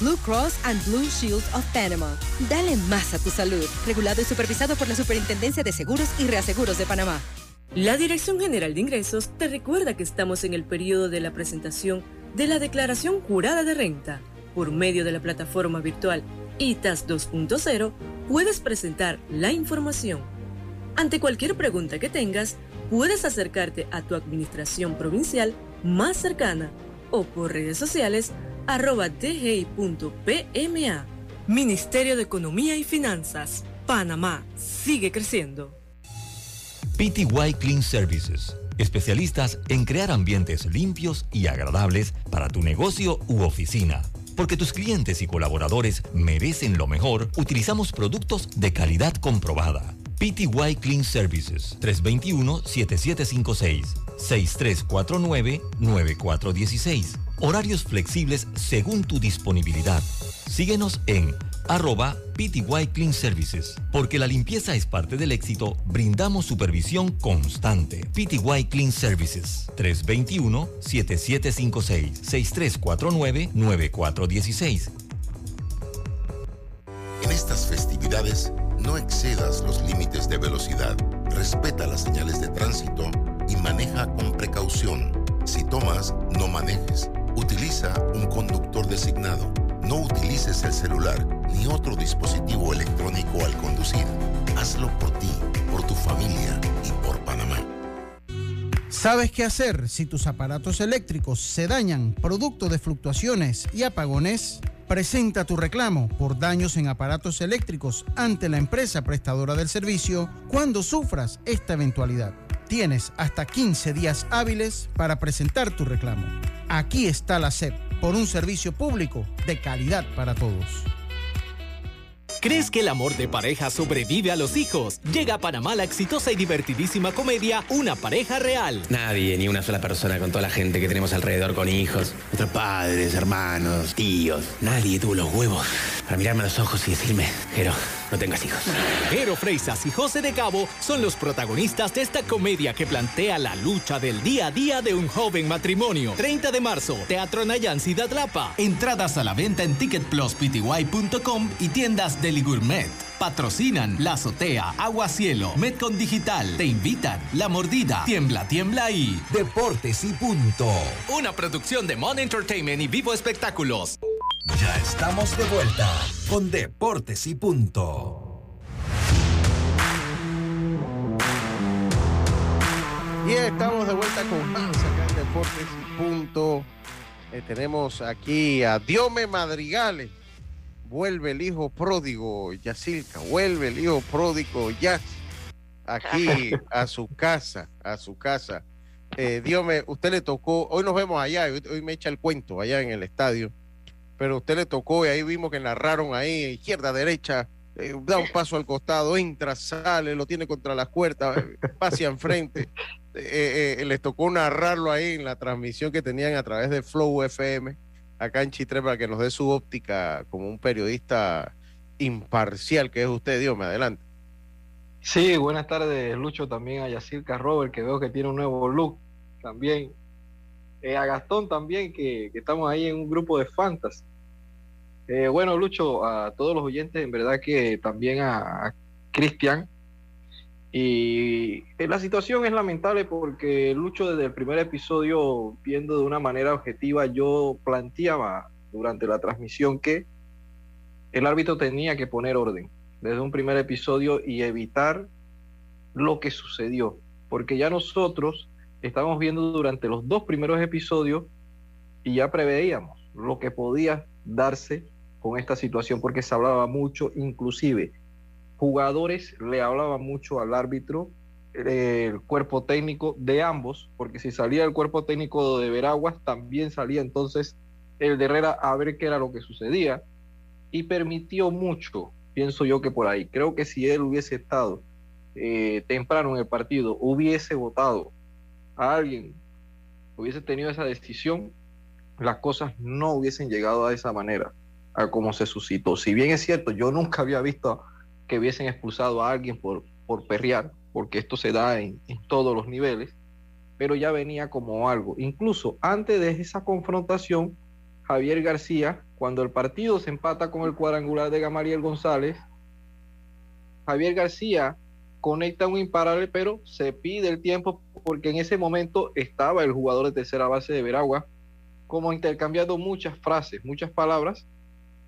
Blue Cross and Blue Shield of Panama. Dale más a tu salud. Regulado y supervisado por la Superintendencia de Seguros y Reaseguros de Panamá. La Dirección General de Ingresos te recuerda que estamos en el periodo de la presentación de la Declaración Jurada de Renta. Por medio de la plataforma virtual ITAS 2.0, puedes presentar la información. Ante cualquier pregunta que tengas, puedes acercarte a tu administración provincial más cercana o por redes sociales arroba dgi.pma. Ministerio de Economía y Finanzas. Panamá sigue creciendo. PTY Clean Services. Especialistas en crear ambientes limpios y agradables para tu negocio u oficina. Porque tus clientes y colaboradores merecen lo mejor, utilizamos productos de calidad comprobada. PTY Clean Services 321-7756 6349-9416 Horarios flexibles según tu disponibilidad. Síguenos en arroba PTY Clean Services. Porque la limpieza es parte del éxito, brindamos supervisión constante. PTY Clean Services 321-7756-6349-9416. En estas festividades, no excedas los límites de velocidad. Respeta las señales de tránsito y maneja con precaución. Si tomas, no manejes. Utiliza un conductor designado. No utilices el celular ni otro dispositivo electrónico al conducir. Hazlo por ti, por tu familia y por Panamá. ¿Sabes qué hacer si tus aparatos eléctricos se dañan producto de fluctuaciones y apagones? Presenta tu reclamo por daños en aparatos eléctricos ante la empresa prestadora del servicio cuando sufras esta eventualidad. Tienes hasta 15 días hábiles para presentar tu reclamo. Aquí está la SEP, por un servicio público de calidad para todos. ¿Crees que el amor de pareja sobrevive a los hijos? Llega a Panamá la exitosa y divertidísima comedia Una pareja real. Nadie, ni una sola persona con toda la gente que tenemos alrededor con hijos. Nuestros padres, hermanos, tíos. Nadie tuvo los huevos para mirarme a los ojos y decirme, Jero, no tengas hijos. Jero Freisas y José de Cabo son los protagonistas de esta comedia que plantea la lucha del día a día de un joven matrimonio. 30 de marzo, Teatro Nayan Ciudad Lapa. Entradas a la venta en ticketpluspty.com y tiendas Deli Gourmet. Patrocinan La Azotea, Agua Cielo, Metcon Digital. Te invitan La Mordida, Tiembla, Tiembla y Deportes y Punto. Una producción de Mon Entertainment y Vivo Espectáculos. Ya estamos de vuelta con Deportes y Punto. Y estamos de vuelta con más Deportes y Punto. Eh, tenemos aquí a Diome Madrigales. Vuelve el hijo pródigo, Yacilca. Vuelve el hijo pródigo, Yas. Aquí a su casa, a su casa. Eh, Diome, usted le tocó, hoy nos vemos allá, hoy me echa el cuento allá en el estadio pero usted le tocó y ahí vimos que narraron ahí, izquierda, derecha, eh, da un paso al costado, entra, sale, lo tiene contra las puertas, pasa enfrente. Eh, eh, les tocó narrarlo ahí en la transmisión que tenían a través de Flow FM, acá en Chitre, para que nos dé su óptica como un periodista imparcial que es usted. Dios me adelante. Sí, buenas tardes, Lucho, también a Yacirca Robert, que veo que tiene un nuevo look también. A Gastón también, que, estamos ahí en un grupo de fantasy. Eh, bueno, Lucho, a todos los oyentes, en verdad que también a, Cristian. Y eh, la situación es lamentable porque Lucho desde el primer episodio, viendo de una manera objetiva, yo planteaba durante la transmisión que el árbitro tenía que poner orden desde un primer episodio y evitar lo que sucedió. Porque ya nosotros estamos viendo durante los dos primeros episodios y ya preveíamos lo que podía darse con esta situación porque se hablaba mucho, inclusive jugadores le hablaban mucho al árbitro, el cuerpo técnico de ambos, porque si salía el cuerpo técnico de Veraguas, también salía entonces el de Herrera a ver qué era lo que sucedía y permitió mucho, pienso yo que por ahí. Creo que si él hubiese estado eh, temprano en el partido, hubiese votado a alguien, hubiese tenido esa decisión, las cosas no hubiesen llegado a esa manera a cómo se suscitó. Si bien es cierto, yo nunca había visto que hubiesen expulsado a alguien por, por perrear, porque esto se da en, en todos los niveles, pero ya venía como algo. Incluso antes de esa confrontación, Javier García, cuando el partido se empata con el cuadrangular de Gamaliel González, Javier García conecta un imparable, pero se pide el tiempo porque en ese momento estaba el jugador de tercera base de Veragua, como intercambiando muchas frases, muchas palabras,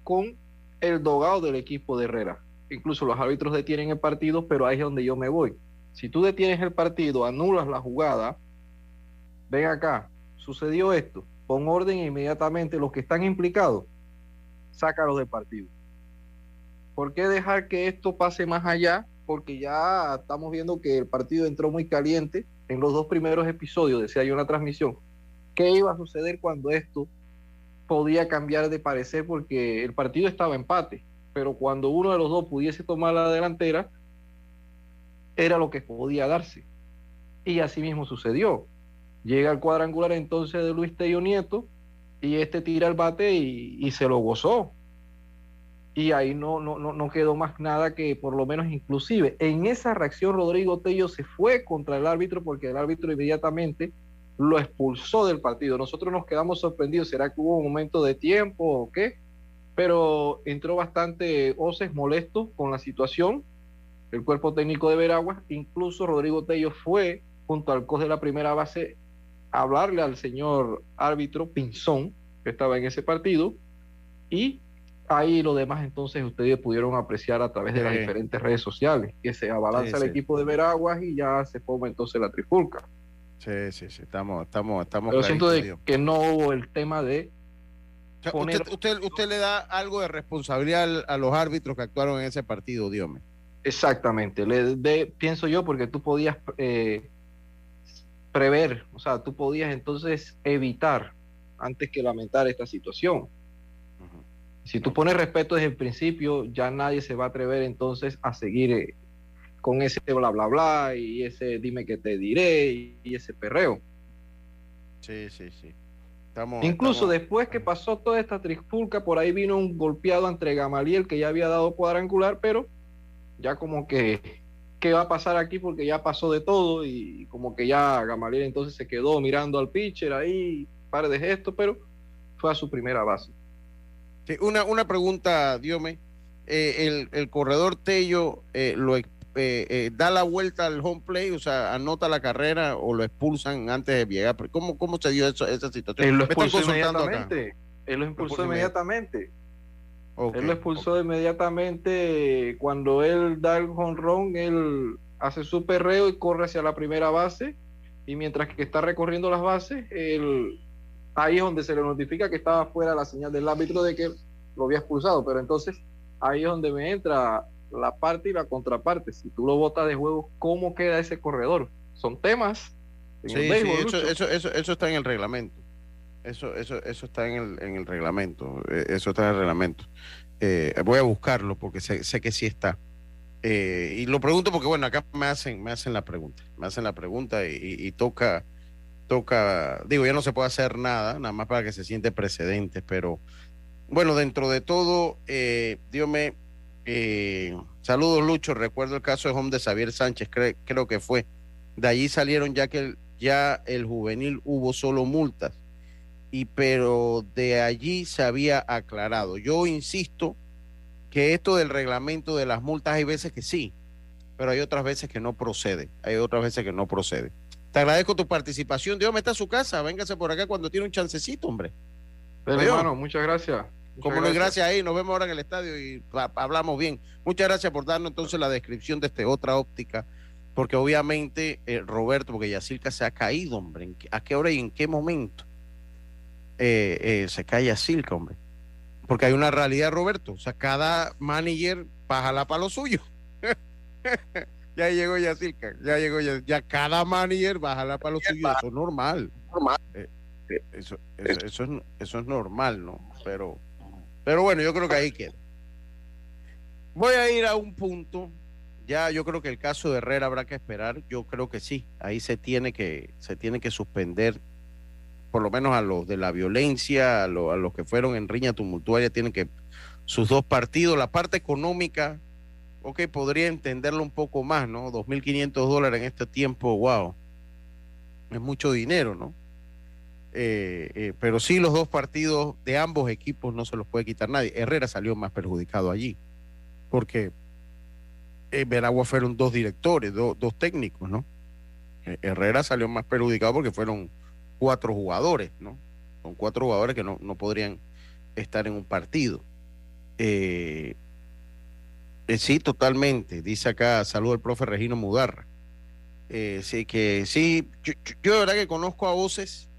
con el dogado del equipo de Herrera. Incluso los árbitros detienen el partido, pero ahí es donde yo me voy. Si tú detienes el partido, anulas la jugada, ven acá, sucedió esto, pon orden inmediatamente los que están implicados, sácalos del partido. ¿Por qué dejar que esto pase más allá? Porque ya estamos viendo que el partido entró muy caliente en los dos primeros episodios, decía yo en la transmisión. ¿Qué iba a suceder cuando esto podía cambiar de parecer porque el partido estaba empate, pero cuando uno de los dos pudiese tomar la delantera, era lo que podía darse. Y así mismo sucedió. Llega el cuadrangular entonces de Luis Tello Nieto y este tira el bate y, se lo gozó. Y ahí no, no, no, quedó más nada que por lo menos inclusive en esa reacción Rodrigo Tello se fue contra el árbitro porque el árbitro inmediatamente lo expulsó del partido. Nosotros nos quedamos sorprendidos, ¿será que hubo un momento de tiempo o qué? Pero entró bastante Oces molesto con la situación, el cuerpo técnico de Veragua, incluso Rodrigo Tello fue junto al COS de la primera base a hablarle al señor árbitro Pinzón, que estaba en ese partido, y ahí lo demás entonces ustedes pudieron apreciar a través de las diferentes redes sociales, que se abalanza el equipo de Veraguas y ya se forma entonces la trifulca. Sí, sí, sí, estamos, estamos, estamos. Pero siento de que no hubo el tema de. usted, usted, le da algo de responsabilidad a los árbitros que actuaron en ese partido, Dios Exactamente, le de, pienso yo, porque tú podías eh, prever, o sea, tú podías entonces evitar antes que lamentar esta situación. Si tú pones respeto desde el principio, ya nadie se va a atrever entonces a seguir eh, con ese bla bla bla y ese dime que te diré y, ese perreo. Sí, sí, sí. Incluso después que pasó toda esta trifulca, por ahí vino un golpeado entre Gamaliel que ya había dado cuadrangular, pero ya como que, ¿qué va a pasar aquí? Porque ya pasó de todo y como que ya Gamaliel entonces se quedó mirando al pitcher ahí, par de gestos, pero fue a su primera base. Una, una pregunta, Diome. Eh, el, el, corredor Tello eh, lo eh, eh, da la vuelta al home play, o sea, anota la carrera o lo expulsan antes de llegar. ¿Cómo, cómo se dio eso, esa situación? Él lo expulsó inmediatamente. Él lo expulsó inmediatamente. Él lo expulsó inmediatamente cuando él da el jonrón, él hace su perreo y corre hacia la primera base. Y mientras que está recorriendo las bases, él, ahí es donde se le notifica que estaba fuera la señal del árbitro de que lo había expulsado. Pero entonces ahí es donde me entra la parte y la contraparte. Si tú lo botas de juego, ¿cómo queda ese corredor? Son temas. Sí, eso, eso, eso, está en el reglamento. Eso, eso, eso está en el, en el reglamento. Eh, eso está en el reglamento. Eh, voy a buscarlo porque sé, sé que sí está. Eh, y lo pregunto porque, bueno, acá me hacen, me hacen la pregunta. Me hacen la pregunta y, toca, toca, digo, ya no se puede hacer nada, nada más para que se siente precedente, pero bueno, dentro de todo, eh, Dios me, eh, saludos Lucho, recuerdo el caso de home de Xavier Sánchez, creo que fue. De allí salieron ya que ya el juvenil hubo solo multas, y pero de allí se había aclarado. Yo insisto que esto del reglamento de las multas hay veces que sí, pero hay otras veces que no procede, hay otras veces que no procede. Te agradezco tu participación. Dios, me está a su casa, véngase por acá cuando tiene un chancecito, hombre. Pero, hermano, muchas gracias. Como no gracias ahí, nos vemos ahora en el estadio y hablamos bien. Muchas gracias por darnos entonces la descripción de esta otra óptica, porque obviamente, eh, Roberto, porque Yacirca se ha caído, hombre. ¿A qué hora y en qué momento eh, eh, se cae Yacirca, hombre? Porque hay una realidad, Roberto. O sea, cada manager baja la lo suyo. ya llegó Yacirca, ya llegó ya, ya cada manager baja la lo suyo. Eso es normal. eso, eso, eso, es, eso es normal, ¿no? Pero pero bueno, yo creo que ahí queda. Voy a ir a un punto. Ya yo creo que el caso de Herrera habrá que esperar. Yo creo que sí. Ahí se tiene que, se tiene que suspender, por lo menos a los de la violencia, a, los que fueron en riña tumultuaria, tienen que sus dos partidos. La parte económica, ok, podría entenderlo un poco más, ¿no? 2.500 dólares en este tiempo, wow. Es mucho dinero, ¿no? Eh, eh, pero sí los dos partidos de ambos equipos no se los puede quitar nadie. Herrera salió más perjudicado allí, porque en Veragua fueron dos directores, dos técnicos, ¿no? Eh, Herrera salió más perjudicado porque fueron cuatro jugadores, ¿no? Son cuatro jugadores que no, no podrían estar en un partido. Sí, totalmente. Dice acá, saludo al profe Regino Mudarra. sí, que sí, yo, de verdad que conozco a voces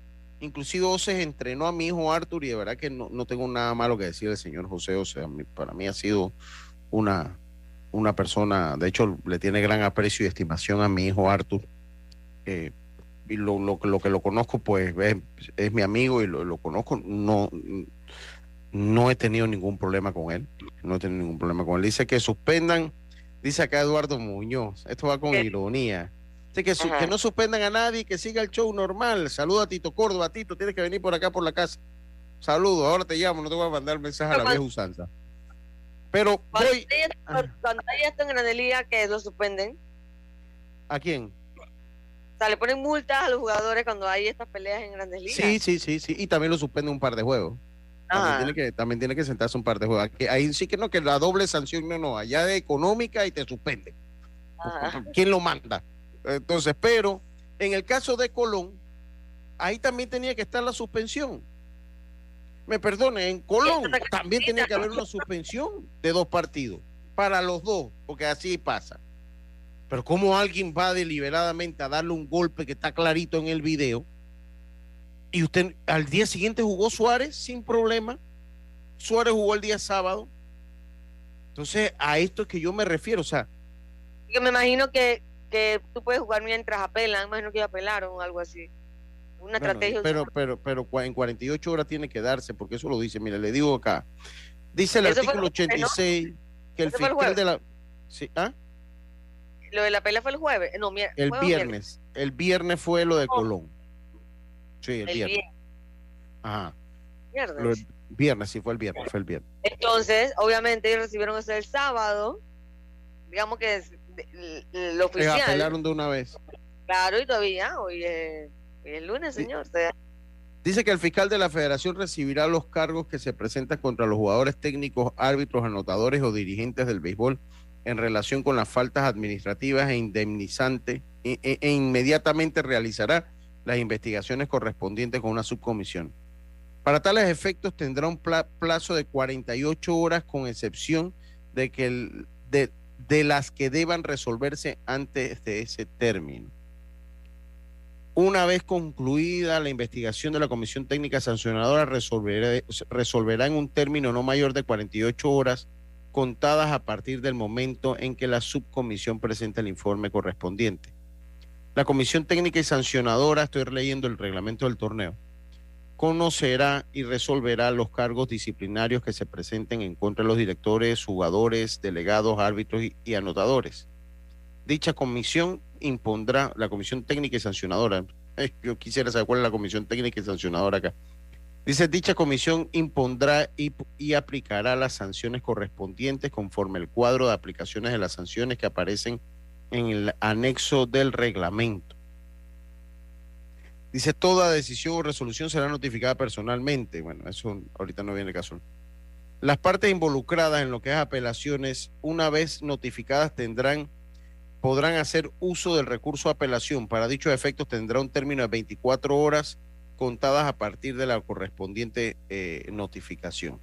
Inclusive Oces entrenó a mi hijo Arthur y de verdad que no, tengo nada malo que decir del señor José O sea, para mí ha sido una, una persona, de hecho le tiene gran aprecio y estimación a mi hijo Arthur. Eh, y lo, lo, que lo conozco pues es, mi amigo y lo, conozco, no, no he tenido ningún problema con él, no he tenido ningún problema con él. Dice que suspendan, dice acá Eduardo Muñoz, esto va con ironía que, que no suspendan a nadie, que siga el show normal. Saluda a Tito Córdoba, Tito, tienes que venir por acá por la casa. Saludos, ahora te llamo, no te voy a mandar mensaje a la vieja usanza. Pero cuando voy... Hay esto en Grandelía, que lo suspenden. ¿A quién? O sea, le ponen multas a los jugadores cuando hay estas peleas en Grandes Ligas. Sí, sí, sí, sí. Y también lo suspenden un par de juegos. También tiene, que, también tiene que sentarse un par de juegos. Ahí sí que no, que la doble sanción, no, no. Allá de económica y te suspende. ¿Quién lo manda? Entonces, pero en el caso de Colón, ahí también tenía que estar la suspensión. Me perdone, en Colón también tenía que haber una suspensión de dos partidos, para los dos, porque así pasa. Pero ¿cómo alguien va deliberadamente a darle un golpe que está clarito en el video? Y usted al día siguiente jugó Suárez sin problema. Suárez jugó el día sábado. Entonces, a esto es que yo me refiero. O sea, yo me imagino que que tú puedes jugar mientras apelan, imagino que apelaron o algo así. Una estrategia. Pero, pero, pero en 48 horas tiene que darse, porque eso lo dice, mire, le digo acá. Dice el artículo 86 que el fiscal de la. ¿Sí? ¿Ah? Lo de la pelea fue el jueves. No, el viernes. El viernes fue lo de Colón. Sí, el, viernes. Ajá. Viernes. viernes, sí, fue el viernes, fue el viernes. Entonces, obviamente, ellos recibieron eso el sábado. Digamos que es lo oficial. apelaron de una vez. Claro, y todavía, hoy es, lunes, señor. Dice que el fiscal de la federación recibirá los cargos que se presentan contra los jugadores técnicos, árbitros, anotadores o dirigentes del béisbol en relación con las faltas administrativas e indemnizantes e, e, e inmediatamente realizará las investigaciones correspondientes con una subcomisión. Para tales efectos tendrá un plazo de 48 horas con excepción de que de, de las que deban resolverse antes de ese término. Una vez concluida la investigación de la Comisión Técnica Sancionadora, resolverá, resolverá en un término no mayor de 48 horas contadas a partir del momento en que la subcomisión presente el informe correspondiente. La Comisión Técnica y Sancionadora, estoy leyendo el reglamento del torneo, conocerá y resolverá los cargos disciplinarios que se presenten en contra de los directores, jugadores, delegados, árbitros y, anotadores. Dicha comisión impondrá, la Comisión Técnica y Sancionadora, eh, yo quisiera saber cuál es la Comisión Técnica y Sancionadora acá, Dice, dicha comisión impondrá y, y, aplicará las sanciones correspondientes conforme el cuadro de aplicaciones de las sanciones que aparecen en el anexo del reglamento. Dice, toda decisión o resolución será notificada personalmente. Bueno, eso ahorita no viene el caso. Las partes involucradas en lo que es apelaciones, una vez notificadas, tendrán, podrán hacer uso del recurso de apelación. Para dichos efectos tendrá un término de 24 horas contadas a partir de la correspondiente eh, notificación.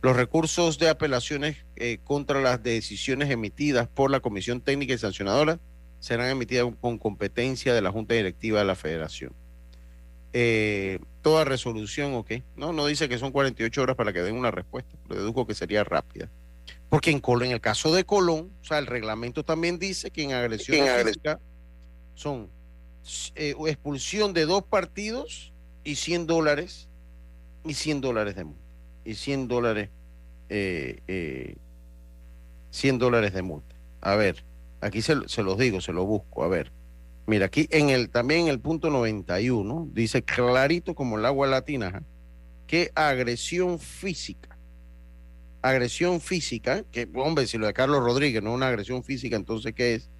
Los recursos de apelaciones eh, contra las decisiones emitidas por la Comisión Técnica y Sancionadora serán emitidas con competencia de la Junta Directiva de la Federación. Eh, toda resolución, ok. No, no dice que son 48 horas para que den una respuesta, pero dedujo que sería rápida. Porque en, Colón, en el caso de Colón, o sea, el reglamento también dice que en agresión física son expulsión de dos partidos y 100 dólares y 100 dólares de multa. Y 100 dólares, eh, eh, 100 dólares de multa. A ver, aquí se, se, los digo, se lo busco. A ver, mira, aquí en el, también en el punto 91 dice clarito como el agua latina que agresión física. Agresión física, que hombre, si lo de Carlos Rodríguez no es una agresión física, entonces ¿qué es?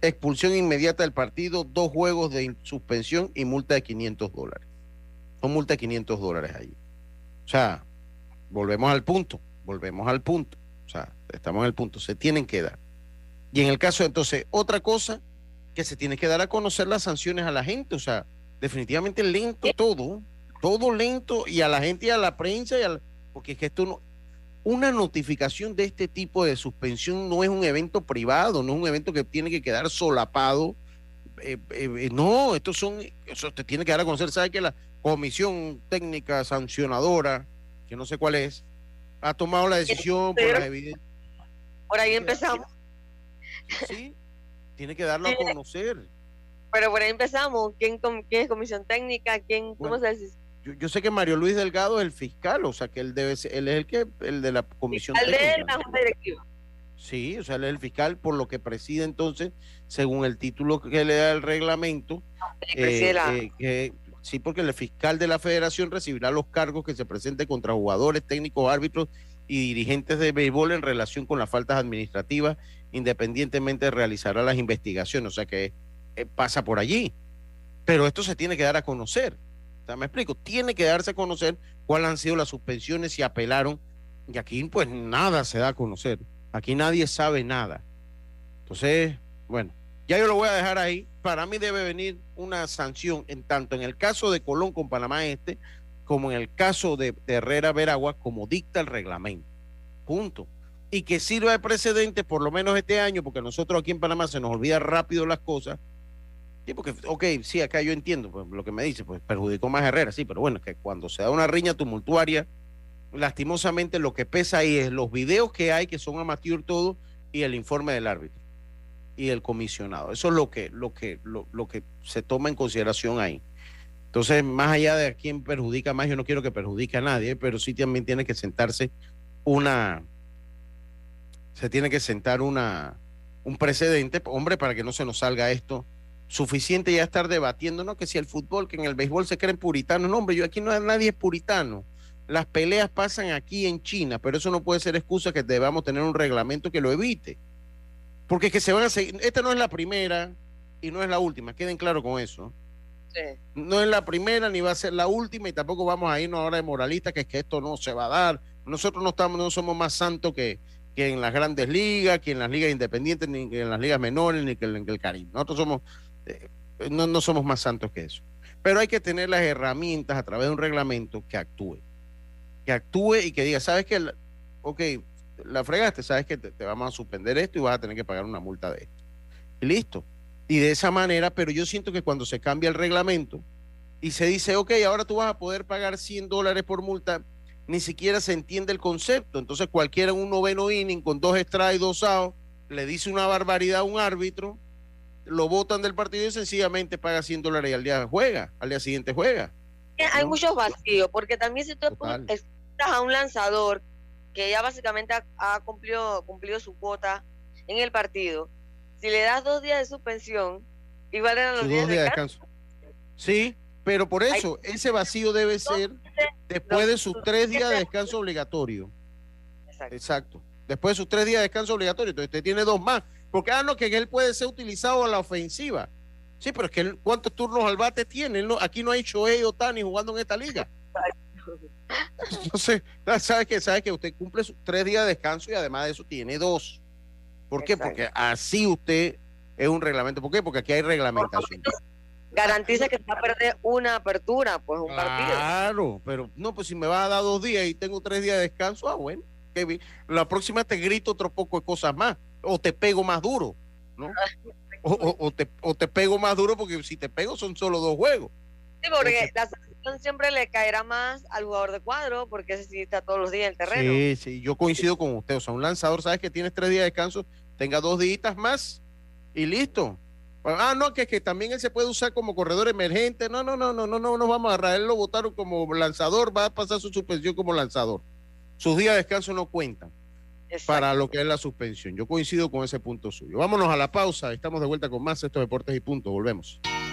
Expulsión inmediata del partido, dos juegos de suspensión y multa de 500 dólares son multa de 500 dólares ahí. O sea, volvemos al punto, volvemos al punto. O sea, estamos en el punto, se tienen que dar. Y en el caso, entonces, otra cosa que se tiene que dar a conocer las sanciones a la gente. O sea, definitivamente lento todo, todo lento y a la gente y a la prensa, y porque es que esto no, una notificación de este tipo de suspensión no es un evento privado, no es un evento que tiene que quedar solapado. Eh, eh, no, estos son, eso te tiene que dar a conocer, ¿sabe que la, comisión técnica sancionadora, que no sé cuál es, ha tomado la decisión por las evidencias. Por ahí empezamos. Sí, tiene que darlo a conocer. Pero por ahí empezamos. ¿Quién, quién es comisión técnica? ¿Quién, ¿Cómo se dice? Yo, sé que Mario Luis Delgado es el fiscal, o sea que él debe ser, él es el que el de la comisión el de la junta directiva. Sí, o sea, él es el fiscal por lo que preside entonces, según el título que le da el reglamento, eh, eh, que Sí, porque el fiscal de la federación recibirá los cargos que se presenten contra jugadores, técnicos, árbitros y dirigentes de béisbol en relación con las faltas administrativas, independientemente realizará las investigaciones, o sea que eh, pasa por allí. Pero esto se tiene que dar a conocer. O sea, me explico, tiene que darse a conocer cuáles han sido las suspensiones, si apelaron, y aquí pues nada se da a conocer. Aquí nadie sabe nada. Entonces, bueno, ya yo lo voy a dejar ahí. Para mí debe venir una sanción en tanto en el caso de Colón con Panamá Este como en el caso de, Herrera Veragua como dicta el reglamento. Punto. Y que sirva de precedente por lo menos este año, porque nosotros aquí en Panamá se nos olvida rápido las cosas. Sí, porque, ok, sí, acá yo entiendo pues, lo que me dice, pues perjudicó más Herrera, sí, pero bueno, que cuando se da una riña tumultuaria, lastimosamente lo que pesa ahí es los videos que hay, que son amateur todo, y el informe del árbitro y el comisionado. Eso es lo que, lo que, lo, que se toma en consideración ahí. Entonces, más allá de a quién perjudica más, yo no quiero que perjudique a nadie, pero sí también tiene que sentarse una, se tiene que sentar una, un precedente, hombre, para que no se nos salga esto. Suficiente ya estar debatiendo, ¿no? Que si el fútbol, que en el béisbol se creen puritanos. No, hombre, yo aquí no nadie es puritano. Las peleas pasan aquí en China, pero eso no puede ser excusa que debamos tener un reglamento que lo evite. Porque es que se van a seguir. Esta no es la primera y no es la última, queden claro con eso. No es la primera ni va a ser la última y tampoco vamos a irnos ahora de moralistas que es que esto no se va a dar. Nosotros no estamos, no somos más santos que, que en las grandes ligas, que en las ligas independientes, ni que en las ligas menores, ni que en el Caribe. Nosotros somos, eh, no, no somos más santos que eso. Pero hay que tener las herramientas a través de un reglamento que actúe. Que actúe y que diga, ¿sabes qué? Ok, la fregaste, sabes que te, vamos a suspender esto y vas a tener que pagar una multa de esto. Y listo. Y de esa manera, pero yo siento que cuando se cambia el reglamento y se dice, ok, ahora tú vas a poder pagar 100 dólares por multa, ni siquiera se entiende el concepto. Entonces cualquiera en un noveno inning con dos strikes, dos outs, le dice una barbaridad a un árbitro, lo votan del partido y sencillamente paga 100 dólares y al día juega, al día siguiente juega. Hay muchos vacíos, porque también si tú estás a un lanzador que ya básicamente ha, cumplido, cumplido su cuota en el partido, si le das dos días de suspensión, igual eran los días, de descanso. Sí, pero por eso, ese vacío debe ser después de sus tres días de descanso obligatorio. Exacto. Después de sus tres días de descanso obligatorio. Entonces usted tiene dos más. Porque, ah, no, que él puede ser utilizado a la ofensiva. Sí, pero es que ¿cuántos turnos al bate tiene? aquí no hay Shohei Otani jugando en esta liga. Entonces, ¿sabe que ¿Sabe que usted cumple sus tres días de descanso y además de eso tiene dos? ¿Por qué? Porque así usted es un reglamento. ¿Por qué? Porque aquí hay reglamentación. Garantiza que va a perder una apertura, pues un partido. Claro, pero no, pues si me va a dar dos días y tengo tres días de descanso, ah, bueno, La próxima te grito otro poco de cosas más, o te pego más duro, ¿no? O, te, o te pego más duro porque si te pego son solo dos juegos. Sí, porque la siempre le caerá más al jugador de cuadro porque ese sí está todos los días en el terreno. Sí, sí, yo coincido con usted. O sea, un lanzador, sabes que tienes tres días de descanso, tenga dos días más y listo. Ah, no, que, que también él se puede usar como corredor emergente. No, no, no, no, no, no nos vamos a agarrar. Él lo votaron como lanzador, va a pasar su suspensión como lanzador. Sus días de descanso no cuentan para lo que es la suspensión. Yo coincido con ese punto suyo. Vámonos a la pausa. Estamos de vuelta con más estos deportes y puntos. Volvemos.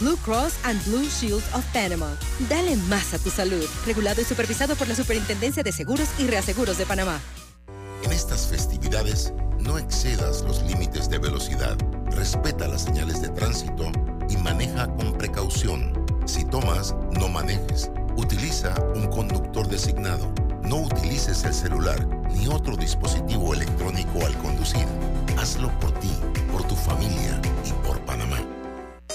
Blue Cross and Blue Shield of Panama. Dale más a tu salud. Regulado y supervisado por la Superintendencia de Seguros y Reaseguros de Panamá. En estas festividades, no excedas los límites de velocidad. Respeta las señales de tránsito y maneja con precaución. Si tomas, no manejes. Utiliza un conductor designado. No utilices el celular ni otro dispositivo electrónico al conducir. Hazlo por ti, por tu familia y por Panamá.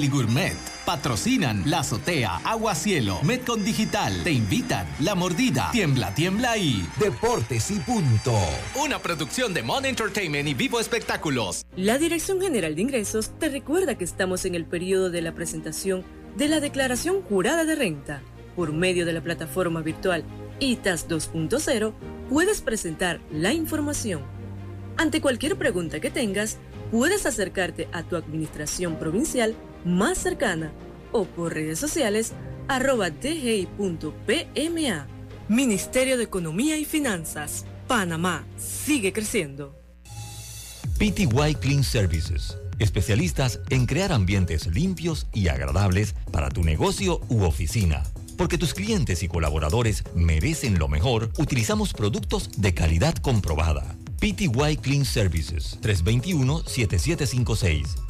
Deli Gourmet. Patrocinan La Azotea, Agua Cielo, Metcon Digital. Te invitan La Mordida, Tiembla, Tiembla y Deportes y Punto. Una producción de Mon Entertainment y Vivo Espectáculos. La Dirección General de Ingresos te recuerda que estamos en el periodo de la presentación de la Declaración Jurada de Renta. Por medio de la plataforma virtual ITAS 2.0 puedes presentar la información. Ante cualquier pregunta que tengas, puedes acercarte a tu administración provincial más cercana o por redes sociales arroba dgi.pma. Ministerio de Economía y Finanzas. Panamá sigue creciendo. PTY Clean Services. Especialistas en crear ambientes limpios y agradables para tu negocio u oficina. Porque tus clientes y colaboradores merecen lo mejor, utilizamos productos de calidad comprobada. PTY Clean Services 321-7756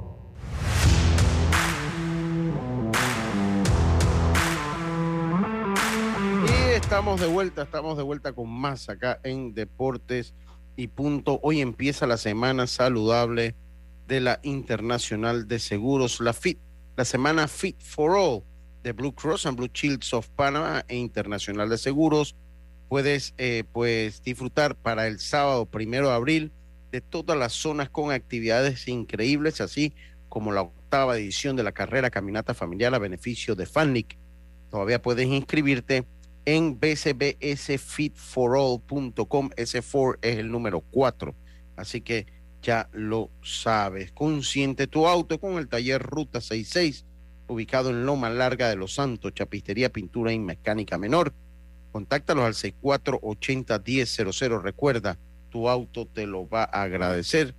Estamos de vuelta, estamos de vuelta con más acá en Deportes y Punto. Hoy empieza la semana saludable de la Internacional de Seguros, la FIT, la semana Fit for All de Blue Cross and Blue Shields of Panama e Internacional de Seguros. Puedes eh, pues disfrutar para el sábado primero de abril de todas las zonas con actividades increíbles, así como la octava edición de la carrera Caminata Familiar a beneficio de FANLIC. Todavía puedes inscribirte en bcbsfitforall.com. Ese 4 es el número 4. Así que ya lo sabes. Consciente tu auto con el taller Ruta 66, ubicado en Loma Larga de Los Santos, Chapistería, Pintura y Mecánica Menor. Contáctalos al 6480-1000. Recuerda, tu auto te lo va a agradecer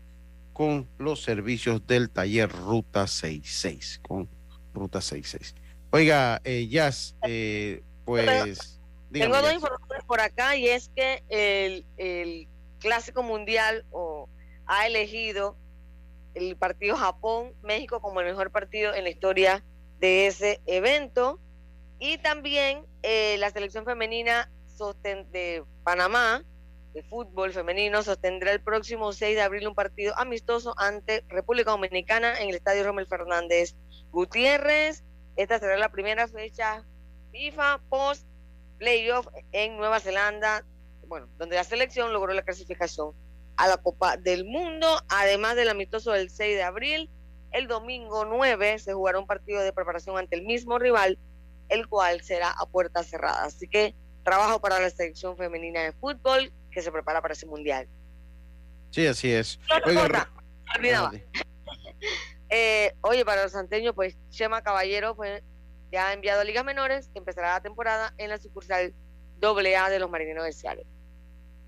con los servicios del taller Ruta 66. Con Ruta 66. Oiga, eh, Jazz, eh, pues. Tengo dos informaciones por acá y es que el, el Clásico Mundial o ha elegido el partido Japón-México como el mejor partido en la historia de ese evento. Y también eh, la selección femenina de Panamá de fútbol femenino sostendrá el próximo 6 de abril un partido amistoso ante República Dominicana en el Estadio Romel Fernández Gutiérrez. Esta será la primera fecha FIFA post playoff en Nueva Zelanda, bueno, donde la selección logró la clasificación a la Copa del Mundo, además del amistoso del 6 de abril. El domingo 9 se jugará un partido de preparación ante el mismo rival, el cual será a puerta cerrada. Así que trabajo para la selección femenina de fútbol que se prepara para ese mundial. Sí, así es. Oiga, eh, oye, para los santeños, pues Chema Caballero fue, ya ha enviado a ligas menores que empezará la temporada en la sucursal AA de los marineros de Ciales.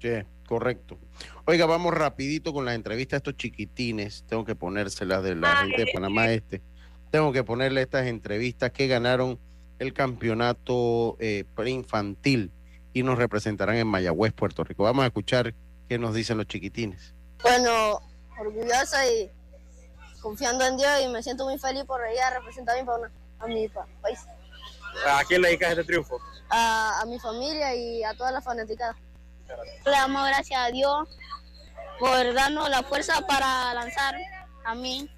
Sí, correcto. Oiga, vamos rapidito con la entrevista a estos chiquitines. Tengo que ponérselas de la gente de Panamá Este. Tengo que ponerle estas entrevistas que ganaron el campeonato eh, preinfantil y nos representarán en Mayagüez, Puerto Rico. Vamos a escuchar qué nos dicen los chiquitines. Bueno, orgullosa y confiando en Dios y me siento muy feliz por ir a representar a mi, país. ¿A quién le dedicas este triunfo? A, a mi familia y a todas las fanáticas. Le damos gracias a Dios por darnos la fuerza para lanzar a mí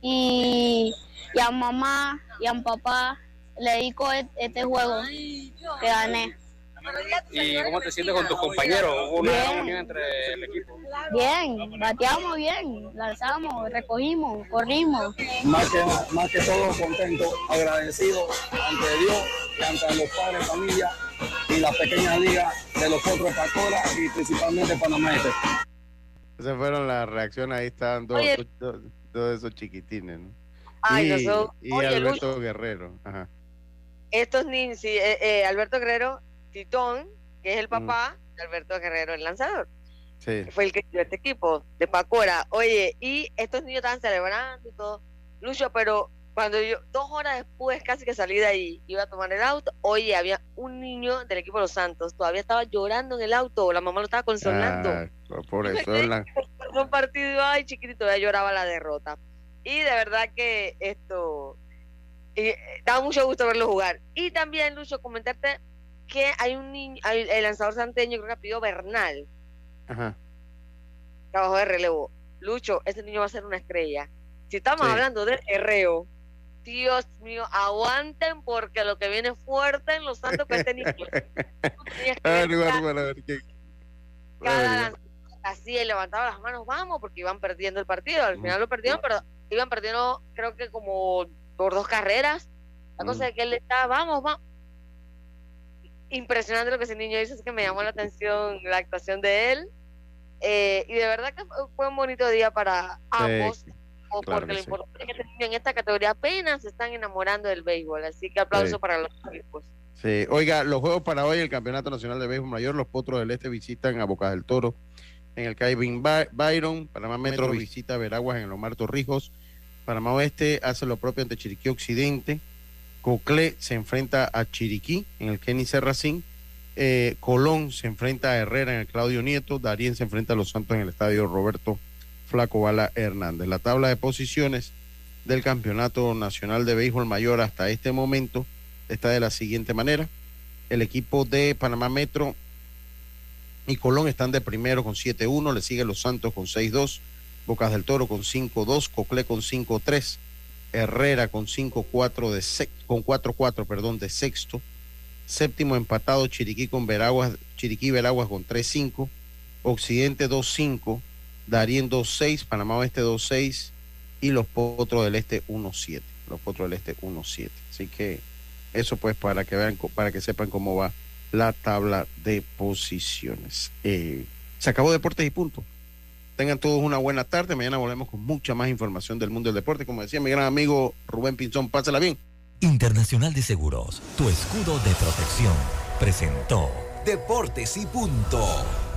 y, a mamá y a mi papá le dedico e-, este juego que gané. ¿Y cómo te sientes con tus compañeros? ¿Hubo una unión entre el equipo? Bien, bateamos bien, lanzamos, recogimos, corrimos. Más que, más que todo contento, agradecido ante Dios y ante los padres, familia y la pequeña liga de los otros Pacora y principalmente Panamá Este. Esas fueron las reacciones, ahí estaban dos, de esos chiquitines, ¿no? Ay, y, y Alberto Guerrero. Ajá. Estos niños, sí, eh, eh, Alberto Guerrero, Titón, que es el papá de Alberto Guerrero, el lanzador. Sí. Fue el que dio este equipo de Pacora. Oye, y estos niños estaban celebrando y todo. Lucho, pero cuando yo, dos horas después casi que salí de ahí, iba a tomar el auto, oye, había un niño del equipo de los Santos, todavía estaba llorando en el auto, la mamá lo estaba consolando. Ah, por eso la... un partido, ay, chiquitito, todavía lloraba la derrota. Y de verdad que esto, eh, daba mucho gusto verlo jugar. Y también, Lucho, comentarte que hay un niño, el lanzador santeño, creo que pidió Bernal, Ajá. trabajo de relevo. Lucho, ese niño va a ser una estrella. Si estamos hablando de herreo, Dios mío, aguanten porque lo que viene fuerte en los santos que este niño. así levantaba las manos, vamos, porque iban perdiendo el partido. Al final lo perdieron, pero iban perdiendo, creo que como por dos carreras. La cosa es que él estaba, vamos, vamos. Impresionante lo que ese niño hizo, es que me llamó la atención la actuación de él. Eh, y de verdad que fue un bonito día para ambos, porque lo importante es que este en esta categoría apenas se están enamorando del béisbol. Así que aplauso para los equipos. Sí. Oiga, los juegos para hoy, el Campeonato Nacional de Béisbol Mayor, los Potros del Este visitan a Bocas del Toro en el Caibin Byron, Panamá Metro, visita Veraguas en el Omar Torrijos, Panamá Oeste hace lo propio ante Chiriquí Occidente, Coclé se enfrenta a Chiriquí en el Kenny Serracín, eh, Colón se enfrenta a Herrera en el Claudio Nieto, Darien se enfrenta a Los Santos en el Estadio Roberto Flaco Bala Hernández. La tabla de posiciones del Campeonato Nacional de Béisbol Mayor hasta este momento está de la siguiente manera. El equipo de Panamá Metro y Colón están de primero con 7-1, le sigue Los Santos con 6-2, Bocas del Toro con 5-2, Coclé con 5-3, Herrera con 5-4 de con 4-4, perdón, de sexto, séptimo empatado Chiriquí con Veraguas, Chiriquí Veraguas con 3-5, Occidente 2-5, Darien 2-6, Panamá Oeste 2-6 y los Potros del Este 1-7, los Potros del Este 1-7. Así que eso pues para que vean, para que sepan cómo va la tabla de posiciones. Eh, se acabó Deportes y punto. Tengan todos una buena tarde. Mañana volvemos con mucha más información del mundo del deporte. Como decía mi gran amigo Rubén Pinzón, pásala bien. Internacional de Seguros, tu escudo de protección, presentó Deportes y punto.